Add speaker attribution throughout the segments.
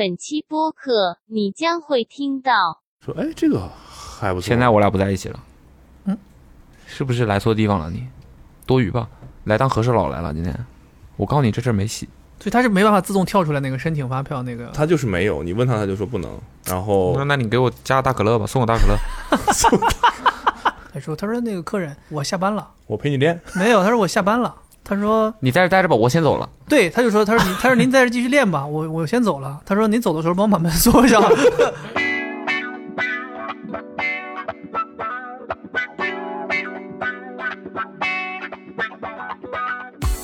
Speaker 1: 本期播客你将会听到。
Speaker 2: 说，哎，这个还不错。
Speaker 3: 现在我俩不在一起了，
Speaker 4: 嗯，
Speaker 3: 是不是来错地方了你？多余吧，来当和事佬来了今天。我告诉你，这事儿没戏。
Speaker 4: 所以他是没办法自动跳出来那个申请发票那个。
Speaker 2: 他就是没有，你问他他就说不能。然后
Speaker 3: 那那你给我加大可乐吧，送我 大可乐。
Speaker 4: 他说：“他说那个客人，我下班了。
Speaker 2: 我陪你练。
Speaker 4: 没有，他说我下班了。他说
Speaker 3: 你在这待着吧，我先走了。
Speaker 4: 对，他就说他说你他说您在这继续练吧，我我先走了。他说您走的时候帮我把门锁上。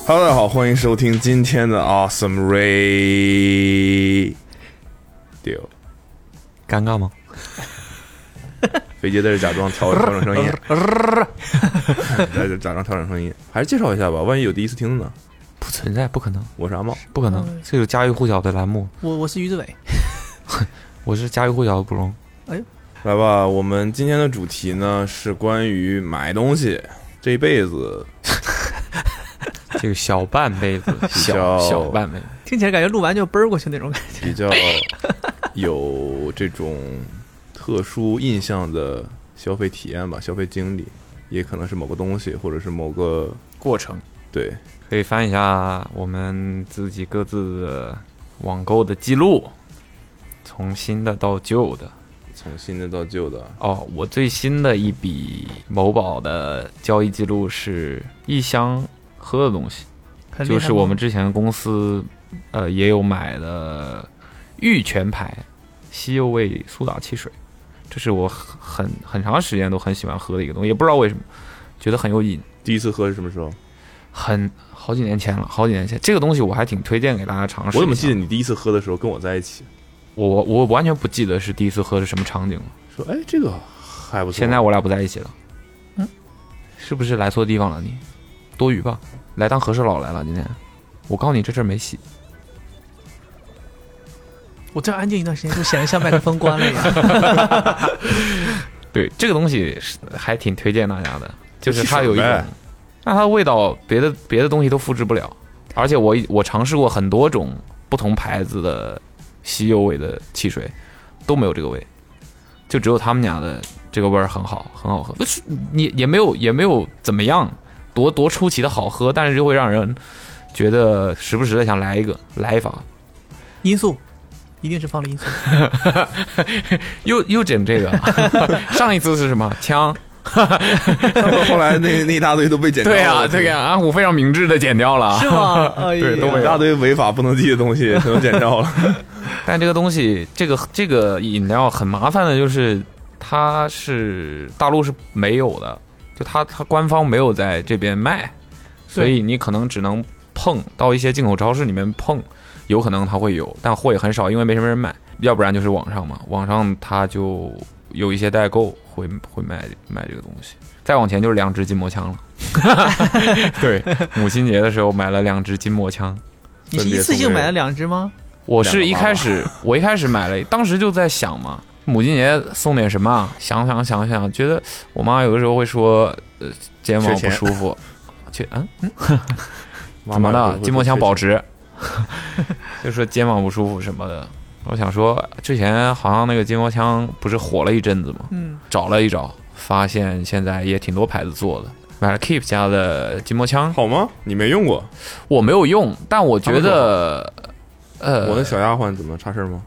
Speaker 2: Hello，大家好，欢迎收听今天的 Awesome Radio。
Speaker 3: 尴尬吗？
Speaker 2: 飞姐在这假装调调整声音，在这假装调整声音，还是介绍一下吧，万一有第一次听的呢？
Speaker 3: 不存在，不可能，
Speaker 2: 我是阿茂，
Speaker 3: 不可能
Speaker 4: 嗯，
Speaker 3: 这个家喻户晓的栏目，
Speaker 4: 我我是于志伟，
Speaker 3: 我是家喻户晓的不容。
Speaker 2: 来吧，我们今天的主题呢是关于买东西，这一辈子。
Speaker 3: 这个小半辈子，小小半辈子，
Speaker 4: 听起来感觉录完就奔儿过去那种感觉。
Speaker 2: 比较有这种特殊印象的消费体验吧，消费经历，也可能是某个东西，或者是某个
Speaker 3: 过程
Speaker 2: 对
Speaker 3: 可以翻一下我们自己各自的网购的记录，从新的到旧的。
Speaker 2: 从新的到旧的，
Speaker 3: 哦，我最新的一笔某宝的交易记录是一箱喝的东西，就是我们之前公司呃也有买的玉泉牌西柚味苏打汽水，这是我很很很长时间都很喜欢喝的一个东西，也不知道为什么，觉得很有瘾。
Speaker 2: 第一次喝是什么时候？
Speaker 3: 很好几年前了，好几年前，这个东西我还挺推荐给大家尝试。
Speaker 2: 我怎么记得？你第一次喝的时候跟我在一起，
Speaker 3: 我我我完全不记得是第一次喝是什么场景了。
Speaker 2: 说哎这个还不错。
Speaker 3: 现在我俩不在一起了，
Speaker 4: 嗯，
Speaker 3: 是不是来错地方了你？多余吧，来当和事佬来了今天。我告诉你，这阵儿没戏。
Speaker 4: 我这安静一段时间，就显得像麦克风关了一样。
Speaker 3: 对，这个东西是还挺推荐大家的，就是它有一种，那它的味道别的别的东西都复制不了，而且我我尝试过很多种不同牌子的西柚味的汽水，都没有这个味，就只有他们家的这个味儿很好，很好喝，不是也也没有也没有怎么样，多多出奇的好喝，但是就会让人觉得时不时的想来一个来一发，
Speaker 4: 因素一定是放了因素。
Speaker 3: 又又整这个，上一次是什么枪？
Speaker 2: 后来那那一大堆都被剪掉了。
Speaker 3: 对呀、这个、安虎非常明智的剪掉了。
Speaker 4: 是吗？哎
Speaker 3: 对都没
Speaker 2: 一大堆违法不能记的东西都剪掉了。
Speaker 3: 但这个东西，这个这个饮料很麻烦的，就是它是大陆是没有的，就它它官方没有在这边卖，所以你可能只能碰到一些进口超市里面碰，有可能它会有，但货也很少，因为没什么人买，要不然就是网上嘛，网上它就有一些代购会会卖卖这个东西。再往前就是两支筋膜枪了，对，母亲节的时候买了两支筋膜枪。
Speaker 4: 你是一次性买了两支吗？
Speaker 3: 我是一开始，我一开始买了，当时就在想嘛，母亲节送点什么啊？想想想想，觉得我妈有的时候会说，呃，肩膀不舒服，去嗯 嗯，怎么了？筋膜枪保值，就说肩膀不舒服什么的。我想说，之前好像那个筋膜枪不是火了一阵子吗？
Speaker 4: 嗯，
Speaker 3: 找了一找，发现现在也挺多牌子做的。买了 Keep 家的筋膜枪，
Speaker 2: 好吗？你没用过？
Speaker 3: 我没有用，但我觉得，呃，
Speaker 2: 我的小丫鬟怎么差事儿吗？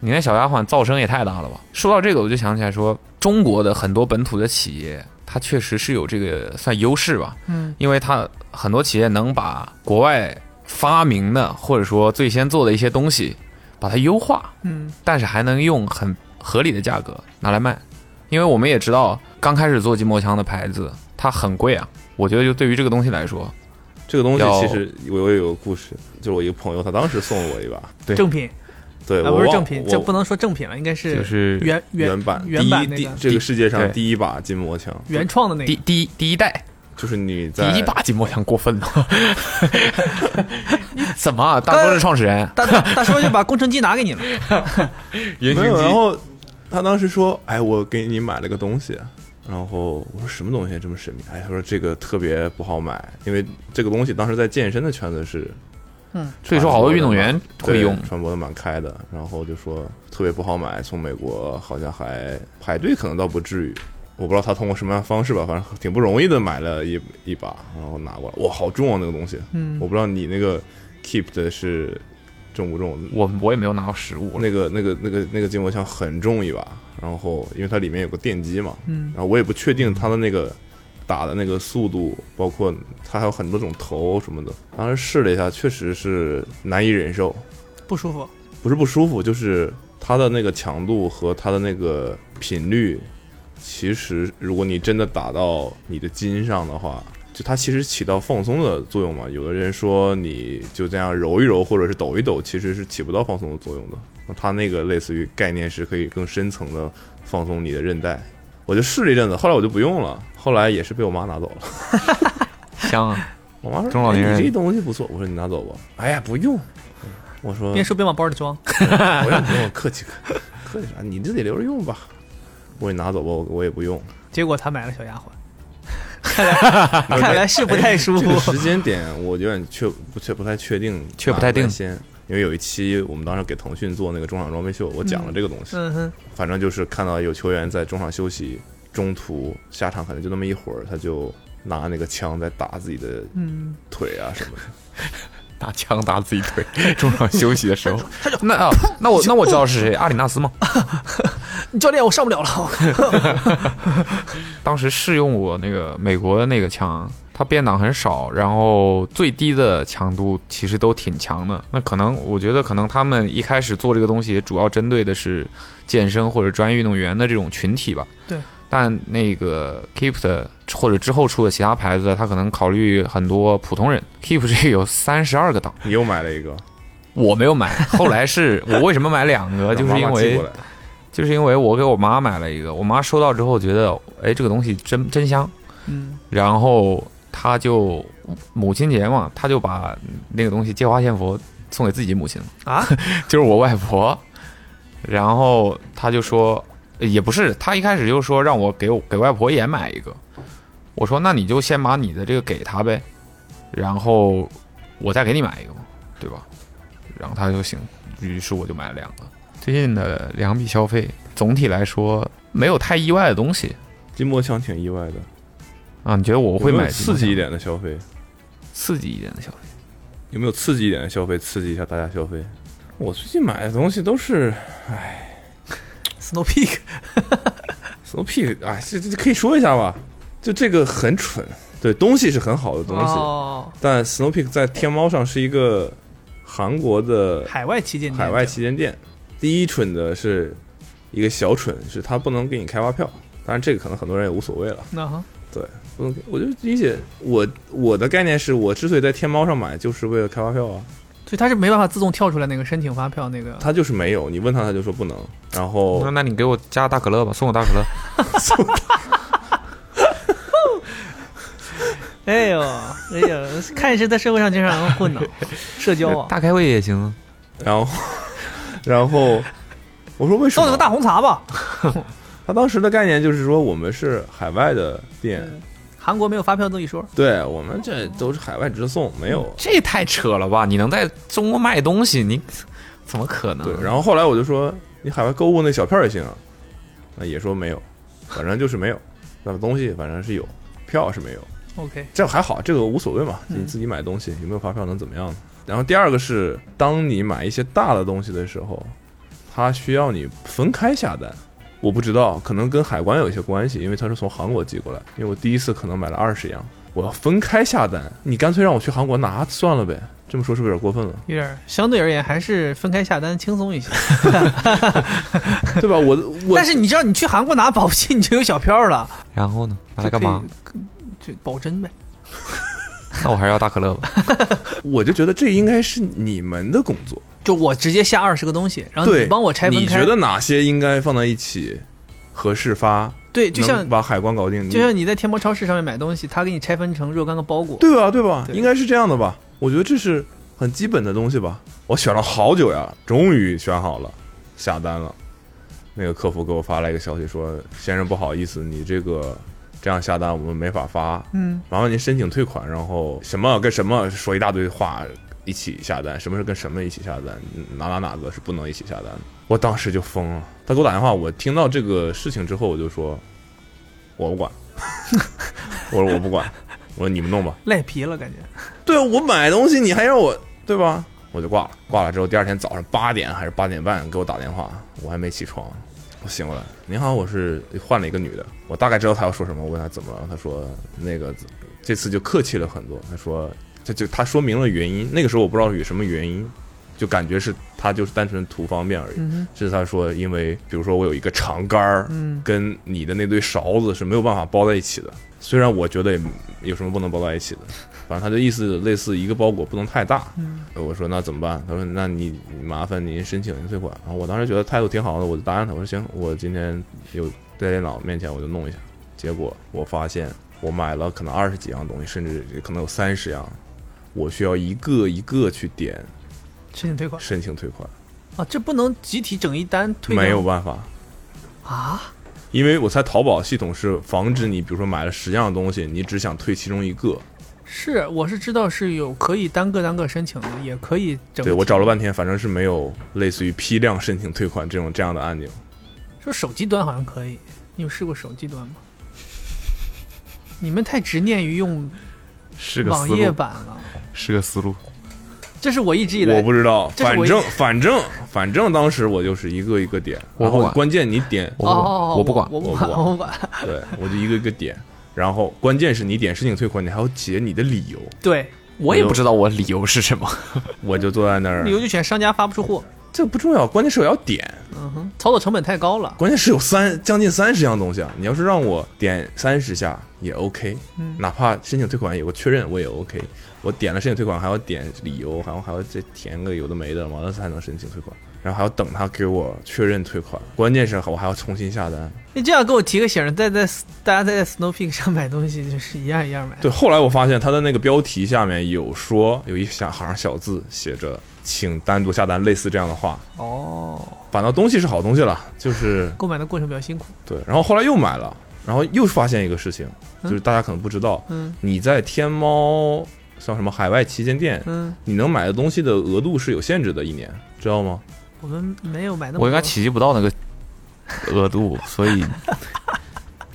Speaker 3: 你那小丫鬟噪声也太大了吧！说到这个，我就想起来说，中国的很多本土的企业，它确实是有这个算优势吧，
Speaker 4: 嗯，
Speaker 3: 因为它很多企业能把国外发明的或者说最先做的一些东西，把它优化，
Speaker 4: 嗯，
Speaker 3: 但是还能用很合理的价格拿来卖，因为我们也知道，刚开始做筋膜枪的牌子，它很贵啊。我觉得就对于这个东西来说，
Speaker 2: 这个东西其实我我也有个故事，就是我一个朋友，他当时送了我一把，
Speaker 3: 对
Speaker 4: 正品。
Speaker 2: 对，
Speaker 4: 啊，不是正品，
Speaker 2: 我
Speaker 4: 这不能说正品了，应该是
Speaker 3: 就是
Speaker 4: 原
Speaker 2: 原版
Speaker 4: 原版那个。
Speaker 2: 第一第这个世界上第一把筋膜枪，
Speaker 4: 原创的那
Speaker 3: 第
Speaker 4: 个。
Speaker 3: 第一第一代
Speaker 2: 就是你
Speaker 3: 第
Speaker 2: 在
Speaker 3: 一把筋膜枪过分了，怎么啊大哥是创始人？
Speaker 4: 大大大叔就把工程机拿给你了，
Speaker 3: 原
Speaker 2: 没有，然后他当时说：“哎，我给你买了个东西。”然后我说：“什么东西这么神秘？”哎，他说：“这个特别不好买，因为这个东西当时在健身的圈子是
Speaker 4: 嗯，
Speaker 3: 所以说好多运动员会用。
Speaker 2: 传播的蛮开的，然后就说特别不好买，从美国好像还排队，可能倒不至于。我不知道他通过什么样的方式吧，反正挺不容易的买了一一把，然后拿过来，哇，好重啊那个东西！
Speaker 4: 嗯
Speaker 2: 我不知道你那个 keep 的是重不重？
Speaker 3: 我我也没有拿到实物了，
Speaker 2: 那个那个那个那个筋膜枪很重一把，然后因为它里面有个电机嘛，
Speaker 4: 嗯
Speaker 2: 然后我也不确定它的那个打的那个速度，包括它还有很多种头什么的。当时试了一下，确实是难以忍受，
Speaker 4: 不舒服。
Speaker 2: 不是不舒服，就是它的那个强度和它的那个频率，其实如果你真的打到你的筋上的话。就它其实起到放松的作用嘛，有的人说你就这样揉一揉或者是抖一抖，其实是起不到放松的作用的。那它那个类似于概念是可以更深层的放松你的韧带。我就试了一阵子，后来我就不用了，后来也是被我妈拿走了。
Speaker 3: 香啊！
Speaker 2: 我妈说：“
Speaker 3: 中老年人
Speaker 2: 哎你这东西不错。”我说：“你拿走吧。”哎呀，不用。我说：“
Speaker 4: 边说边往包里装。
Speaker 2: 不用不用，客气客客气啥？你这得留着用吧。我给你拿走吧，我我也不用。
Speaker 4: 结果他买了小丫鬟，看来 看来是不太舒
Speaker 2: 这个
Speaker 4: 服。
Speaker 2: 时间点我有点确不确不太确定，
Speaker 3: 确不太定
Speaker 2: 先。因为有一期我们当时给腾讯做那个中场装备秀，我讲了这个东西。
Speaker 4: 嗯哼，
Speaker 2: 反正就是看到有球员在中场休息，中途下场可能就那么一会儿，他就拿那个枪在打自己的
Speaker 4: 嗯，
Speaker 2: 腿啊什么的。
Speaker 3: 拿枪打自己腿，中场休息的时候。那啊，那我那我知道是谁，阿里纳斯吗？
Speaker 4: 教练我上不了了。
Speaker 3: 当时试用我那个美国的那个枪，它变档很少，然后最低的强度其实都挺强的。那可能我觉得可能他们一开始做这个东西，主要针对的是健身或者专业运动员的这种群体吧。
Speaker 4: 对。
Speaker 3: 但那个 Keep 的或者之后出的其他牌子，它可能考虑很多普通人。Keep 这个有三十二个档，
Speaker 2: 你又买了一个，
Speaker 3: 我没有买。后来是我为什么买两个，就是因为就是因为我给我妈买了一个，我妈收到之后觉得，哎，这个东西真真香，
Speaker 4: 嗯，
Speaker 3: 然后她就母亲节嘛，她就把那个东西借花献佛送给自己母亲
Speaker 4: 啊，
Speaker 3: 就是我外婆，然后她就说，也不是，他一开始就说让我给我给外婆也买一个，我说那你就先把你的这个给她呗，然后我再给你买一个嘛，对吧？然后她就行，于是我就买了两个。最近的两笔消费，总体来说没有太意外的东西
Speaker 2: 筋膜枪挺意外的，
Speaker 3: 啊。你觉得我会买
Speaker 2: 刺激一点的消费？
Speaker 3: 刺激一点的消费？
Speaker 2: 有没有刺激一点的消费，刺激一下大家消费？我最近买的东西都是
Speaker 4: Snow
Speaker 2: Peak，Snow Peak，哎，这这这可以说一下吧？就这个很蠢，对，东西是很好的东西，
Speaker 4: 哦，
Speaker 2: 但 Snow Peak 在天猫上是一个韩国的
Speaker 4: 海外旗舰店，
Speaker 2: 海外旗舰店。第一蠢的是一个小蠢，是他不能给你开发票，当然这个可能很多人也无所谓了。
Speaker 4: 那哈，
Speaker 2: 对，不能给，我就理解我我的概念是我之所以在天猫上买，就是为了开发票啊。
Speaker 4: 所以他是没办法自动跳出来那个申请发票那个。
Speaker 2: 他就是没有，你问他他就说不能，然后
Speaker 3: 那那你给我加大可乐吧，送我大可乐。
Speaker 4: 哎呦，哎呦，看是在社会上经常混呢，社交啊。
Speaker 3: 大开胃也行啊。
Speaker 2: 然后 然后我说为什么？
Speaker 4: 送你个大红茶吧。
Speaker 2: 他当时的概念就是说我们是海外的店，
Speaker 4: 韩国没有发票这一说，
Speaker 2: 对我们这都是海外直送，没有。
Speaker 3: 这也太扯了吧！你能在中国卖东西，你怎么可能？
Speaker 2: 对，然后后来我就说你海外购物那小票也行啊，那也说没有，反正就是没有，那东西反正是有，票是没有。
Speaker 4: OK，
Speaker 2: 这还好，这个无所谓嘛，
Speaker 4: 嗯
Speaker 2: 你自己买东西有没有发票能怎么样呢？然后第二个是，当你买一些大的东西的时候，它需要你分开下单。我不知道，可能跟海关有一些关系，因为它是从韩国寄过来。因为我第一次可能买了二十样，我要分开下单，你干脆让我去韩国拿算了呗。这么说是不是有点过分了？
Speaker 4: 有点相对而言还是分开下单轻松一些。
Speaker 2: 对吧？我我
Speaker 4: 但是你知道，你去韩国拿保不齐你就有小票了，
Speaker 3: 然后呢？拿来干嘛？
Speaker 4: 就？就保真呗。
Speaker 3: 那我还是要大可乐吧。
Speaker 2: 我就觉得这应该是你们的工作。
Speaker 4: 就我直接下二十个东西，然后
Speaker 2: 对，
Speaker 4: 你帮我拆分开。
Speaker 2: 你觉得哪些应该放在一起，合适发？
Speaker 4: 对，就像
Speaker 2: 能把海关搞定，
Speaker 4: 就像你在天猫超市上面买东西，他给你拆分成若干个包裹。
Speaker 2: 对吧？对吧？
Speaker 4: 对
Speaker 2: 应该是这样的吧？我觉得这是很基本的东西吧。我选了好久呀，终于选好了，下单了。那个客服给我发来一个消息说：“先生，不好意思，你这个这样下单我们没法发，
Speaker 4: 嗯，
Speaker 2: 麻烦您申请退款，然后什么跟什么说一大堆话，一起下单，什么是跟什么一起下单，哪哪哪个是不能一起下单的。我当时就疯了，他给我打电话，我听到这个事情之后，我就说，我不管，我说我不管，我说你们弄吧。
Speaker 4: 赖皮了感觉。
Speaker 2: 对啊，我买东西你还让我对吧？我就挂了，挂了之后第二天早上八点还是八点半给我打电话，我还没起床，我醒过来，您好，我是换了一个女的，我大概知道她要说什么，我问她怎么了，她说那个这次就客气了很多，她说这就她说明了原因，那个时候我不知道是什么原因，就感觉是她就是单纯图方便而已，
Speaker 4: 嗯
Speaker 2: 是她说因为比如说我有一个长杆儿，
Speaker 4: 嗯。
Speaker 2: 跟你的那堆勺子是没有办法包在一起的，虽然我觉得也有什么不能包在一起的。反正他的意思类似一个包裹不能太大，
Speaker 4: 嗯
Speaker 2: 我说那怎么办？他说那你你麻烦您申请一退款。然后我当时觉得态度挺好的，我就答应他。我说行，我今天有在电脑面前我就弄一下。结果我发现我买了可能二十几样东西，甚至可能有三十样，我需要一个一个去点
Speaker 4: 申请退款
Speaker 2: 申请退款，
Speaker 4: 啊，这不能集体整一单退
Speaker 2: 没有办法。
Speaker 4: 啊？
Speaker 2: 因为我猜淘宝系统是防止你，比如说买了十样东西，你只想退其中一个。
Speaker 4: 是，我是知道是有可以单个单个申请的，也可以整。
Speaker 2: 对我找了半天，反正是没有类似于批量申请退款这种这样的按钮。
Speaker 4: 说手机端好像可以，你有试过手机端吗？你们太执念于用网页版了，
Speaker 3: 是个思路。
Speaker 4: 这是我一直以来
Speaker 2: 我不知道，反正反正反正当时我就是一个一个点，然后关键你点，
Speaker 3: 我我不管，
Speaker 4: 我不管
Speaker 2: 我不管。对我就一个一个点，然后关键是你点申请退款，你还要写你的理由，
Speaker 4: 对，
Speaker 3: 我也不知道我理由是什么。
Speaker 2: 我就坐在那儿
Speaker 4: 理，由就选商家发不出货。
Speaker 2: 这不重要，关键是我要点，
Speaker 4: 嗯哼，操作成本太高了。
Speaker 2: 关键是有三将近三十样东西啊，你要是让我点三十下也 OK，
Speaker 4: 嗯
Speaker 2: 哪怕申请退款有个确认我也 OK，我点了申请退款还要点理由，还要还要再填个有的没的，完了才能申请退款，然后还要等他给我确认退款，关键是我还要重新下单。
Speaker 4: 你这样给我提个醒，在在大家在 Snow Peak 上买东西就是一样一样买。
Speaker 2: 对，后来我发现他的那个标题下面有说有一小行小字写着“请单独下单”，类似这样的话。
Speaker 4: 哦，
Speaker 2: 反倒东西是好东西了，就是
Speaker 4: 购买的过程比较辛苦。
Speaker 2: 对。然后后来又买了，然后又发现一个事情，
Speaker 4: 嗯
Speaker 2: 就是大家可能不知道，
Speaker 4: 嗯
Speaker 2: 你在天猫像什么海外旗舰店，
Speaker 4: 嗯，
Speaker 2: 你能买的东西的额度是有限制的，一年知道吗？
Speaker 4: 我们没有买那么多。
Speaker 3: 我应该企及不到那个额度，所以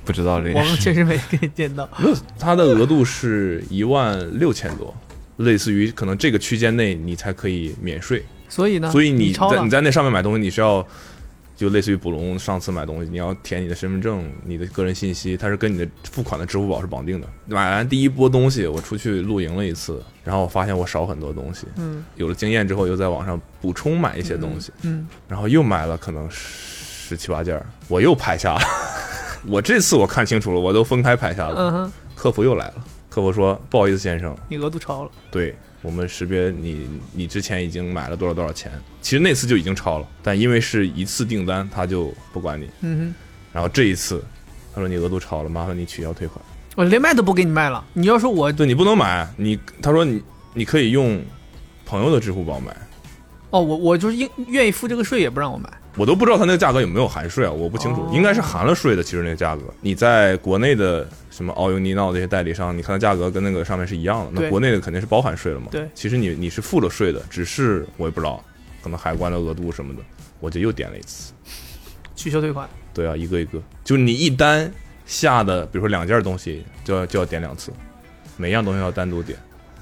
Speaker 3: 不知道这个我。
Speaker 4: 们确实没可以见到。
Speaker 2: 它的额度是一万六千多，类似于可能这个区间内你才可以免税。
Speaker 4: 所以呢，
Speaker 2: 所以你在你在那上面买东西，你需要就类似于捕龙上次买东西，你要填你的身份证、你的个人信息，它是跟你的付款的支付宝是绑定的。买完第一波东西，我出去露营了一次，然后我发现我少很多东西，
Speaker 4: 嗯
Speaker 2: 有了经验之后，又在网上补充买一些东西，
Speaker 4: 嗯，
Speaker 2: 然后又买了可能十七八件儿，我又拍下了。我这次我看清楚了，我都分开拍下了。
Speaker 4: 嗯哼，
Speaker 2: 客服又来了，客服说：“不好意思，先生，
Speaker 4: 你额度超了。
Speaker 2: 对我们识别你，你之前已经买了多少多少钱，其实那次就已经超了，但因为是一次订单，他就不管你。
Speaker 4: 嗯哼
Speaker 2: 然后这一次，他说你额度超了，麻烦你取消退款。
Speaker 4: 我连卖都不给你卖了。你要说我
Speaker 2: 对你不能买，你他说你你可以用朋友的支付宝买，
Speaker 4: 哦，我我就是应愿意付这个税，也不让我买。
Speaker 2: 我都不知道他那个价格有没有含税啊，我不清楚，
Speaker 4: 哦
Speaker 2: 应该是含了税的。其实那个价格，你在国内的什么 All You Need Now 这些代理商，你看它价格跟那个上面是一样的，那国内的肯定是包含税了嘛。
Speaker 4: 对
Speaker 2: 其实你你是付了税的，只是我也不知道，可能海关的额度什么的，我就又点了一次。
Speaker 4: 取消退款。
Speaker 2: 对啊，一个一个，就你一单下的，比如说两件东西，就要就要点两次，每样东西要单独点。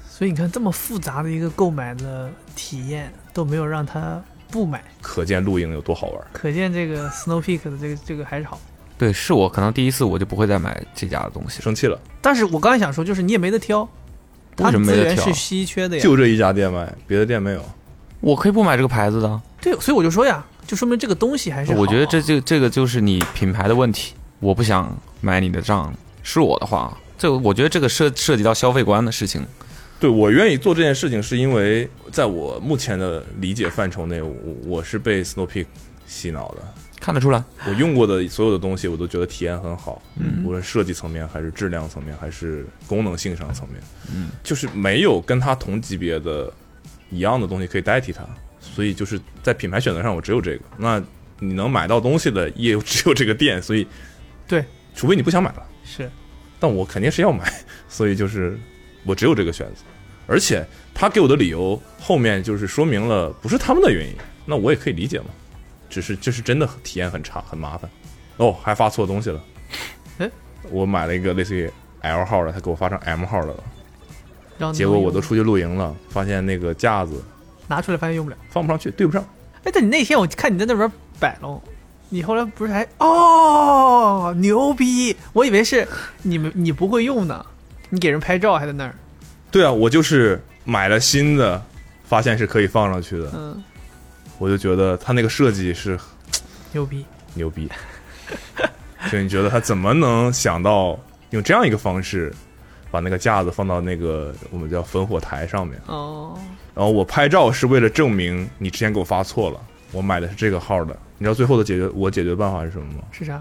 Speaker 4: 所以你看，这么复杂的一个购买的体验都没有让他不买，
Speaker 2: 可见露营有多好玩。
Speaker 4: 可见这个 Snow Peak 的这个这个还是好。
Speaker 3: 对，是我可能第一次我就不会再买这家的东西。
Speaker 2: 生气了，
Speaker 4: 但是我刚才想说，就是你也没得挑，它
Speaker 3: 为什么没得挑
Speaker 4: 资源是稀缺的呀。
Speaker 2: 就这一家店卖，别的店没有。
Speaker 3: 我可以不买这个牌子的。
Speaker 4: 对，所以我就说呀，就说明这个东西还是啊
Speaker 3: 我觉得这这这个就是你品牌的问题。我不想买你的账，是我的话，这我觉得这个涉涉及到消费观的事情。
Speaker 2: 对我愿意做这件事情，是因为在我目前的理解范畴内，我我是被 Snow Peak 洗脑的。
Speaker 3: 看得出来，
Speaker 2: 我用过的所有的东西，我都觉得体验很好，
Speaker 3: 嗯
Speaker 2: 无论设计层面，还是质量层面，还是功能性上层面，
Speaker 3: 嗯，
Speaker 2: 就是没有跟它同级别的一样的东西可以代替它，所以就是在品牌选择上，我只有这个。那你能买到东西的也 只有这个店，所以
Speaker 4: 对，
Speaker 2: 除非你不想买了，
Speaker 4: 是
Speaker 2: 但我肯定是要买，所以就是我只有这个选择。而且他给我的理由后面就是说明了不是他们的原因，那我也可以理解嘛，只是就是真的体验很差，很麻烦。哦，还发错东西了，
Speaker 4: 哎，
Speaker 2: 我买了一个类似于 L 号的，他给我发成 M 号的了，结果我都出去露营了，发现那个架子
Speaker 4: 拿出来发现用不了。
Speaker 2: 放不上去，对不上。
Speaker 4: 哎，但你那天我看你在那边摆弄，你后来不是还哦牛逼？我以为是你们你不会用呢，你给人拍照还在那儿，
Speaker 2: 对啊，我就是买了新的，发现是可以放上去的，
Speaker 4: 嗯，
Speaker 2: 我就觉得他那个设计是
Speaker 4: 牛逼。
Speaker 2: 牛逼。就你觉得他怎么能想到用这样一个方式，把那个架子放到那个我们叫烽火台上面？
Speaker 4: 哦，
Speaker 2: 然后我拍照是为了证明你之前给我发错了，我买的是这个号的。你知道最后的解决我解决办法是什么吗？
Speaker 4: 是啥？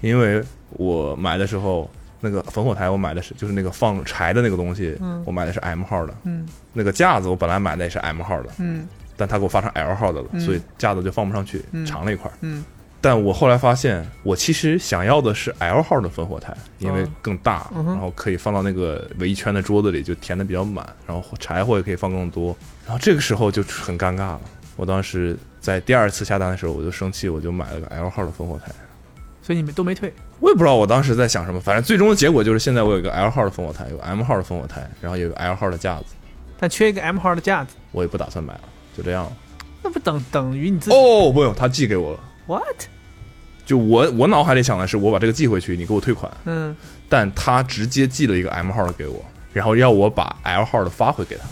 Speaker 2: 因为我买的时候，那个烽火台我买的是就是那个放柴的那个东西，
Speaker 4: 嗯
Speaker 2: 我买的是 M 号的。
Speaker 4: 嗯
Speaker 2: 那个架子我本来买的也是 M 号的，
Speaker 4: 嗯
Speaker 2: 但他给我发成 L 号的了，
Speaker 4: 嗯
Speaker 2: 所以架子就放不上去，
Speaker 4: 嗯
Speaker 2: 长了一块儿。
Speaker 4: 嗯
Speaker 2: 但我后来发现，我其实想要的是 L 号的烽火台，因为
Speaker 4: 哦
Speaker 2: 更大，然后可以放到那个围一圈的桌子里，就填的比较满，然后柴火也可以放更多。然后这个时候就很尴尬了。我当时在第二次下单的时候，我就生气，我就买了个 L 号的烽火台。
Speaker 4: 所以你们都没退。
Speaker 2: 我也不知道我当时在想什么，反正最终的结果就是现在我有一个 L 号的烽火台，有 M 号的烽火台，然后有个 L 号的架子，
Speaker 4: 但缺一个 M 号的架子，
Speaker 2: 我也不打算买了，就这样了。
Speaker 4: 那不等等于你自己、
Speaker 2: 哦，不用，他寄给我了。
Speaker 4: what？
Speaker 2: 就我我脑海里想的是，我把这个寄回去，你给我退款。
Speaker 4: 嗯，
Speaker 2: 但他直接寄了一个 M 号的给我，然后要我把 L 号的发回给他，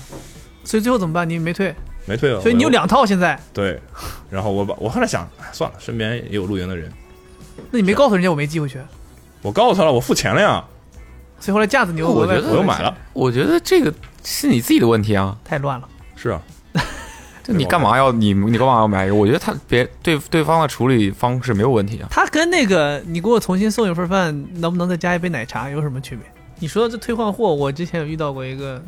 Speaker 4: 所以最后怎么办？你没退，
Speaker 2: 没退啊。
Speaker 4: 所以你有两套现在，
Speaker 2: 对，然后我把我后来想，哎，算了，身边也有露营的人，
Speaker 4: 那你没告诉人家我没寄回去，
Speaker 2: 我告诉他了，我付钱了呀，
Speaker 4: 所以后来架子你又额外
Speaker 3: 我觉得
Speaker 2: 我又买了。
Speaker 3: 我觉得这个是你自己的问题啊，
Speaker 4: 太乱了。
Speaker 2: 是啊，
Speaker 3: 就你干嘛要你你干嘛要买一个？我觉得他别对对方的处理方式没有问题啊。
Speaker 4: 他跟那个你给我重新送一份饭，能不能再加一杯奶茶有什么区别？你说这退换货，我之前有遇到过一个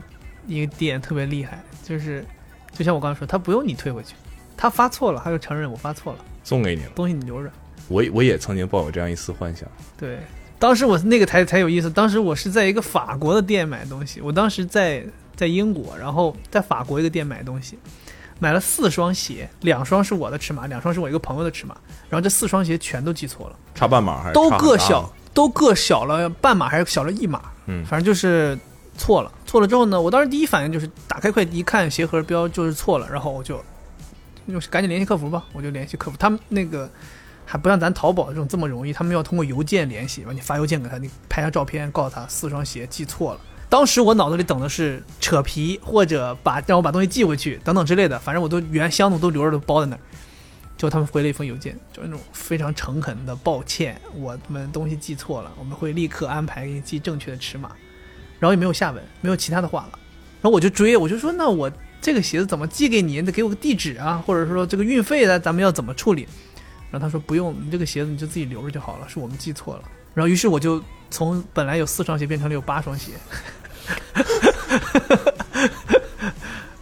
Speaker 4: 一个店特别厉害，就是就像我刚刚说，他不用你退回去，他发错了，他就承认我发错了，
Speaker 2: 送给你了。
Speaker 4: 东西你留着。
Speaker 2: 我我也曾经抱有这样一丝幻想，
Speaker 4: 对，当时我那个才才有意思。当时我是在一个法国的店买东西，我当时在在英国，然后在法国一个店买东西，买了四双鞋，两双是我的尺码，两双是我一个朋友的尺码，然后这四双鞋全都记错了，
Speaker 2: 差半码还是
Speaker 4: 都各小，都各小了半码还是小了一码，
Speaker 2: 嗯
Speaker 4: 反正就是错了。错了之后呢，我当时第一反应就是打开快递一看鞋盒标就是错了，然后我就就是赶紧联系客服吧，我就联系客服，他们那个还不像咱淘宝这种这么容易，他们要通过邮件联系，完你发邮件给他，你拍下照片告诉他四双鞋寄错了。当时我脑子里等的是扯皮或者把让我把东西寄回去等等之类的，反正我都原箱子都留着都包在那儿。结果他们回了一封邮件，就是那种非常诚恳的抱歉，我们东西寄错了，我们会立刻安排给你寄正确的尺码。然后也没有下文，没有其他的话了。然后我就追，我就说那我这个鞋子怎么寄给你？得给我个地址啊，或者说这个运费呢，咱们要怎么处理？然后他说不用，你这个鞋子你就自己留着就好了，是我们记错了。然后于是我就从本来有四双鞋变成了有八双鞋。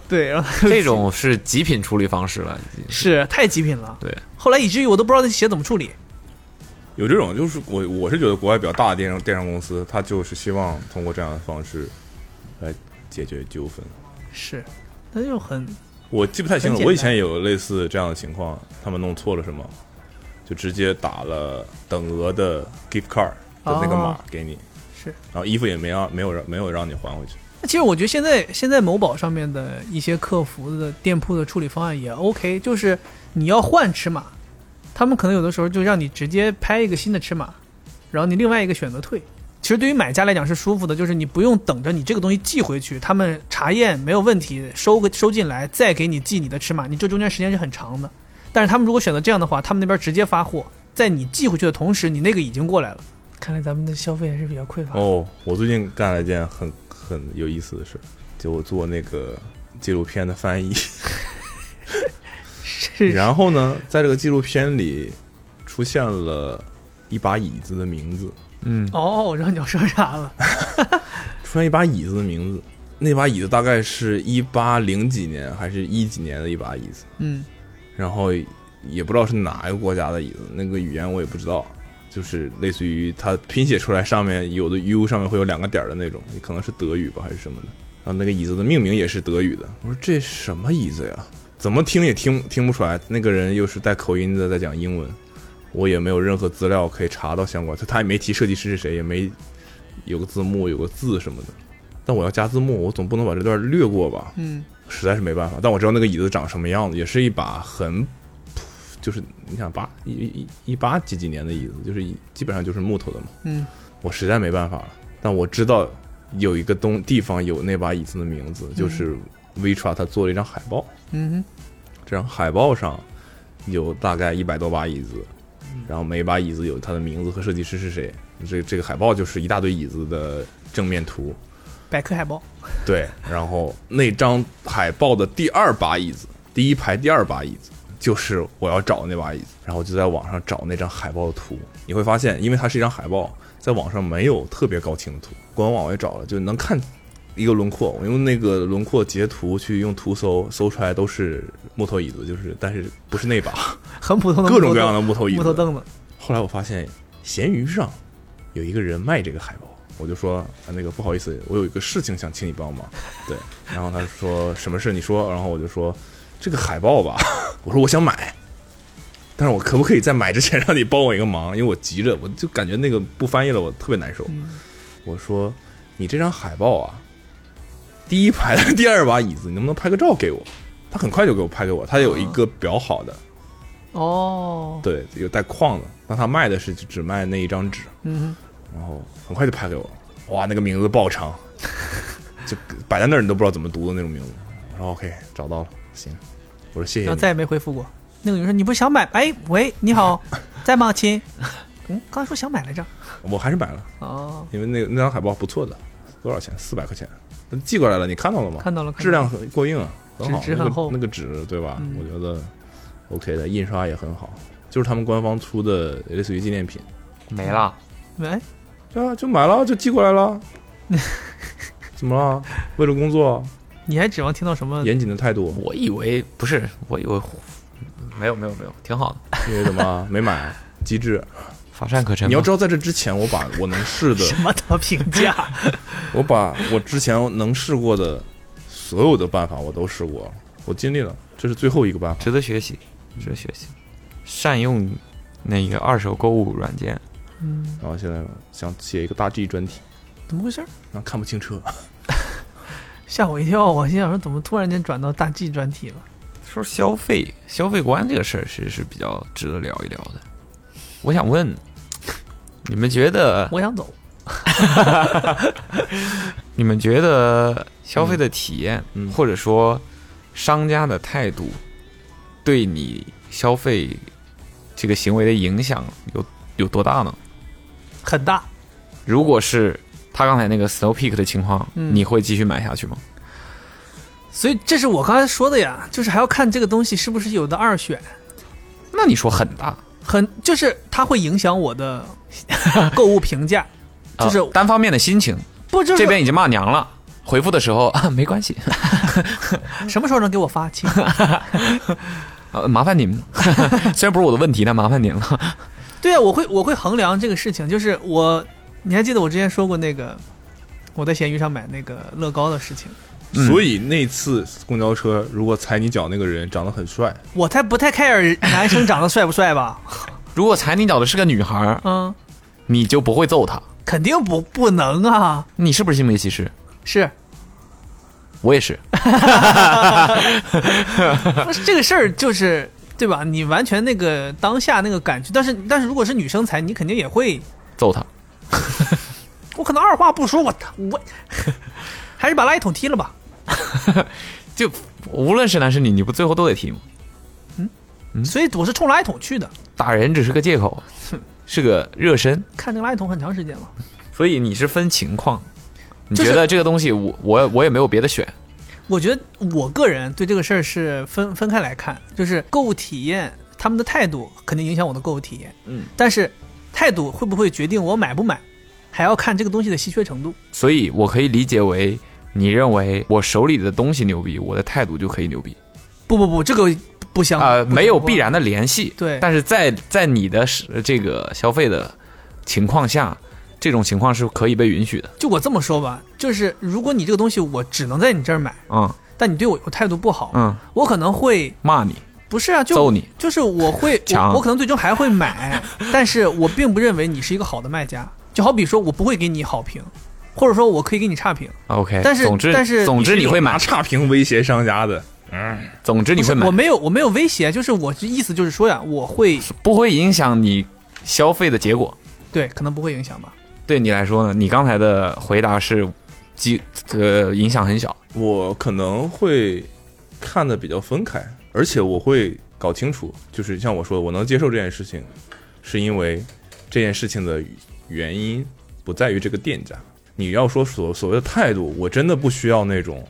Speaker 4: 对，然后
Speaker 3: 这种是极品处理方式了，已经
Speaker 4: 是太极品了。
Speaker 3: 对，
Speaker 4: 后来以至于我都不知道那鞋怎么处理。
Speaker 2: 有这种，就是我我是觉得国外比较大的电商电商公司，他就是希望通过这样的方式来解决纠纷。
Speaker 4: 是，那就很
Speaker 2: 我记不太清了，
Speaker 4: 很简单
Speaker 2: 我以前也有类似这样的情况，他们弄错了什么，就直接打了等额的 gift card 的那个码
Speaker 4: 哦
Speaker 2: 给你，
Speaker 4: 是。
Speaker 2: 然后衣服也没让没有让没有让你还回去。
Speaker 4: 其实我觉得现在现在某宝上面的一些客服的店铺的处理方案也 OK，就是你要换尺码，他们可能有的时候就让你直接拍一个新的尺码，然后你另外一个选择退。其实对于买家来讲是舒服的，就是你不用等着你这个东西寄回去，他们查验没有问题，收个收进来再给你寄你的尺码，你这中间时间是很长的。但是他们如果选择这样的话，他们那边直接发货，在你寄回去的同时，你那个已经过来了。看来咱们的消费还是比较匮乏。
Speaker 2: 哦，我最近干了一件很很有意思的事，就我做那个纪录片的翻译，
Speaker 4: 是
Speaker 2: 然后呢，在这个纪录片里出现了一把椅子的名字，
Speaker 3: 嗯，
Speaker 4: 哦，我知道你要说啥了。
Speaker 2: 出现一把椅子的名字，那把椅子大概是一八零几年还是一几年的一把椅子，
Speaker 4: 嗯，
Speaker 2: 然后也不知道是哪一个国家的椅子，那个语言我也不知道，就是类似于它拼写出来上面有的 U 上面会有两个点的那种，可能是德语吧还是什么的。然后那个椅子的命名也是德语的。我说这什么椅子呀？怎么听也听听不出来。那个人又是带口音的，在讲英文，我也没有任何资料可以查到相关。他他也没提设计师是谁，也没有个字幕，有个字什么的。但我要加字幕，我总不能把这段略过吧？
Speaker 4: 嗯，
Speaker 2: 实在是没办法。但我知道那个椅子长什么样子，也是一把很，就是你想八一一一八几几年的椅子，就是基本上就是木头的嘛。
Speaker 4: 嗯，
Speaker 2: 我实在没办法了。但我知道有一个东地方有那把椅子的名字，就是 Vitra 他做了一张海报，
Speaker 4: 嗯哼，
Speaker 2: 这张海报上有大概一百多把椅子，然后每把椅子有它的名字和设计师是谁。这这个海报就是一大堆椅子的正面图。
Speaker 4: 百科海报，
Speaker 2: 对，然后那张海报的第二把椅子，第一排第二把椅子就是我要找的那把椅子，然后我就在网上找那张海报的图。你会发现，因为它是一张海报，在网上没有特别高清的图，官网我也找了，就能看一个轮廓。我用那个轮廓截图去用图搜，搜出来都是木头椅子，就是但是不是那把，
Speaker 4: 很普通的
Speaker 2: 各种各样
Speaker 4: 的
Speaker 2: 的木头椅子。
Speaker 4: 木头凳子。
Speaker 2: 后来我发现，闲鱼上有一个人卖这个海报，我就说啊，那个不好意思，我有一个事情想请你帮忙。对，然后他说什么事你说，然后我就说这个海报吧，我说我想买，但是我可不可以在买之前让你帮我一个忙？因为我急着，我就感觉那个不翻译了，我特别难受。我说你这张海报啊，第一排的第二把椅子，你能不能拍个照给我？他很快就给我拍给我，他有一个裱好的，
Speaker 4: 哦，
Speaker 2: 对，有带框的。那他卖的是只卖那一张纸，
Speaker 4: 嗯
Speaker 2: 然后很快就拍给我。哇，那个名字爆长，就摆在那儿你都不知道怎么读的那种名字。然后 OK 找到了，行，我说谢，谢你。
Speaker 4: 然后再也没回复过。那个女人说：“你不是想买？哎，喂，你好，在吗，亲？嗯，刚才说想买来着。
Speaker 2: 我还是买了，
Speaker 4: 哦，
Speaker 2: 因为那那张海报不错的，多少钱？四百块钱，寄过来了，你看到了吗？
Speaker 4: 看到了，到
Speaker 2: 质量很过硬啊，很好，那个
Speaker 4: 纸纸很厚
Speaker 2: 那个纸对吧？
Speaker 4: 嗯
Speaker 2: 我觉得 OK 的，印刷也很好，就是他们官方出的类似于纪念品。
Speaker 3: 没了。
Speaker 4: 哎，
Speaker 2: 对啊，就买了，就寄过来了。怎么了？为了工作，
Speaker 4: 你还指望听到什么？
Speaker 2: 严谨的态度。
Speaker 3: 我以为不是，我以为没有没有没有，挺好的，
Speaker 2: 因为什么没买？机智。
Speaker 3: 乏善可陈。
Speaker 2: 你要知道，在这之前，我把我能试的，
Speaker 4: 什么的评价？
Speaker 2: 我把我之前能试过的所有的办法我都试过了，我尽力了，这是最后一个办法。
Speaker 3: 值得学习，值得学习，善用那个二手购物软件。
Speaker 4: 嗯，
Speaker 2: 然后现在想写一个大 G 专题，
Speaker 4: 怎么回事？
Speaker 2: 然后看不清车。
Speaker 4: 吓我一跳！我心想说，怎么突然间转到大 G 专题了？
Speaker 3: 说消费消费观这个事儿，其实是比较值得聊一聊的。我想问，你们觉得
Speaker 4: 我想走。
Speaker 3: 你们觉得消费的体验，
Speaker 2: 嗯
Speaker 3: 或者说商家的态度，对你消费这个行为的影响有有多大呢？
Speaker 4: 很大，
Speaker 3: 如果是他刚才那个 Snow Peak 的情况，
Speaker 4: 嗯
Speaker 3: 你会继续买下去吗？
Speaker 4: 所以这是我刚才说的呀，就是还要看这个东西是不是有的二选，
Speaker 3: 那你说很大，
Speaker 4: 很就是它会影响我的 购物评价，就是、
Speaker 3: 呃单方面的心情，
Speaker 4: 不就是
Speaker 3: 这边已经骂娘了。回复的时候 啊，没关系，
Speaker 4: 什么时候能给我发？亲，
Speaker 3: 呃，麻烦您了。虽然不是我的问题，但麻烦您了。
Speaker 4: 对啊，我会我会衡量这个事情，就是我，你还记得我之前说过那个我在闲鱼上买那个乐高的事情，
Speaker 3: 嗯
Speaker 2: 所以那次公交车，如果踩你脚那个人长得很帅，
Speaker 4: 我才不太 care 男生长得帅不帅吧？
Speaker 3: 如果踩你脚的是个女孩儿，
Speaker 4: 嗯，
Speaker 3: 你就不会揍她。
Speaker 4: 肯定不不能啊，
Speaker 3: 你是不是性别歧视？
Speaker 4: 是
Speaker 3: 我也是
Speaker 4: 这个事儿就是对吧？你完全那个当下那个感觉，但是但是如果是女生才，你肯定也会，
Speaker 3: 揍他。
Speaker 4: 我可能二话不说，我我还是把垃圾桶踢了吧。
Speaker 3: 就无论是男是女，你不最后都得踢吗？嗯
Speaker 4: 所以我是冲垃圾桶去的，
Speaker 3: 打人只是个借口，是个热身，
Speaker 4: 看这个垃圾桶很长时间了。
Speaker 3: 所以你是分情况。你觉得这个东西我我我也没有别的选，
Speaker 4: 我觉得我个人对这个事儿是分分开来看，就是购物体验，他们的态度肯定影响我的购物体验，
Speaker 3: 嗯，
Speaker 4: 但是态度会不会决定我买不买，还要看这个东西的稀缺程度。
Speaker 3: 所以我可以理解为你认为我手里的东西牛逼，我的态度就可以牛逼。
Speaker 4: 不不不，这个不相
Speaker 3: 啊、
Speaker 4: 不不
Speaker 3: 没有必然的联系。
Speaker 4: 对。
Speaker 3: 但是在在你的是这个消费的情况下，这种情况是可以被允许的。
Speaker 4: 就我这么说吧，就是如果你这个东西我只能在你这儿买，
Speaker 3: 嗯。
Speaker 4: 但你对我有态度不好，
Speaker 3: 嗯，
Speaker 4: 我可能会
Speaker 3: 骂你，
Speaker 4: 不是啊，就
Speaker 3: 揍你，
Speaker 4: 就是我会
Speaker 3: 强。
Speaker 4: 我我可能最终还会买，但是我并不认为你是一个好的卖家。就好比说我不会给你好评，或者说我可以给你差评
Speaker 3: ，OK，
Speaker 4: 但是
Speaker 3: 总之
Speaker 4: 但是
Speaker 3: 总之你会买。
Speaker 2: 拿，差评威胁商家的，嗯。
Speaker 3: 总之你会买。
Speaker 4: 我，没有我没有威胁，就是我的意思就是说呀，我会
Speaker 3: 不会影响你消费的结果。
Speaker 4: 对可能不会影响吧。
Speaker 3: 对你来说呢？你刚才的回答是，几呃影响很小。
Speaker 2: 我可能会看的比较分开，而且我会搞清楚，就是像我说，我能接受这件事情，是因为这件事情的原因不在于这个店家。你要说所所谓的态度，我真的不需要那种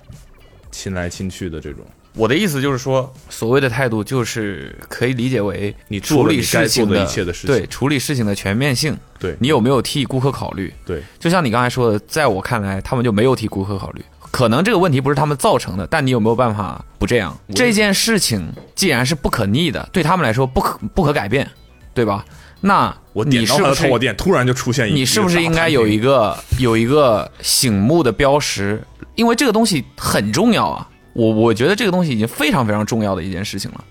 Speaker 2: 亲来亲去的这种。
Speaker 3: 我的意思就是说，所谓的态度就是可以理解为
Speaker 2: 你
Speaker 3: 处理事情
Speaker 2: 的一切的事情，
Speaker 3: 对处理事情的全面性，
Speaker 2: 对
Speaker 3: 你有没有替顾客考虑？
Speaker 2: 对，
Speaker 3: 就像你刚才说的，在我看来，他们就没有替顾客考虑。可能这个问题不是他们造成的，但你有没有办法不这样？这件事情既然是不可逆的，对他们来说不可不可改变，对吧？那
Speaker 2: 我点到
Speaker 3: 你是不是
Speaker 2: 他的淘宝店，突然就出现一，
Speaker 3: 你是不是应该有一
Speaker 2: 个
Speaker 3: 个有一个醒目的标识？因为这个东西很重要啊！我我觉得这个东西已经非常非常重要的一件事情了。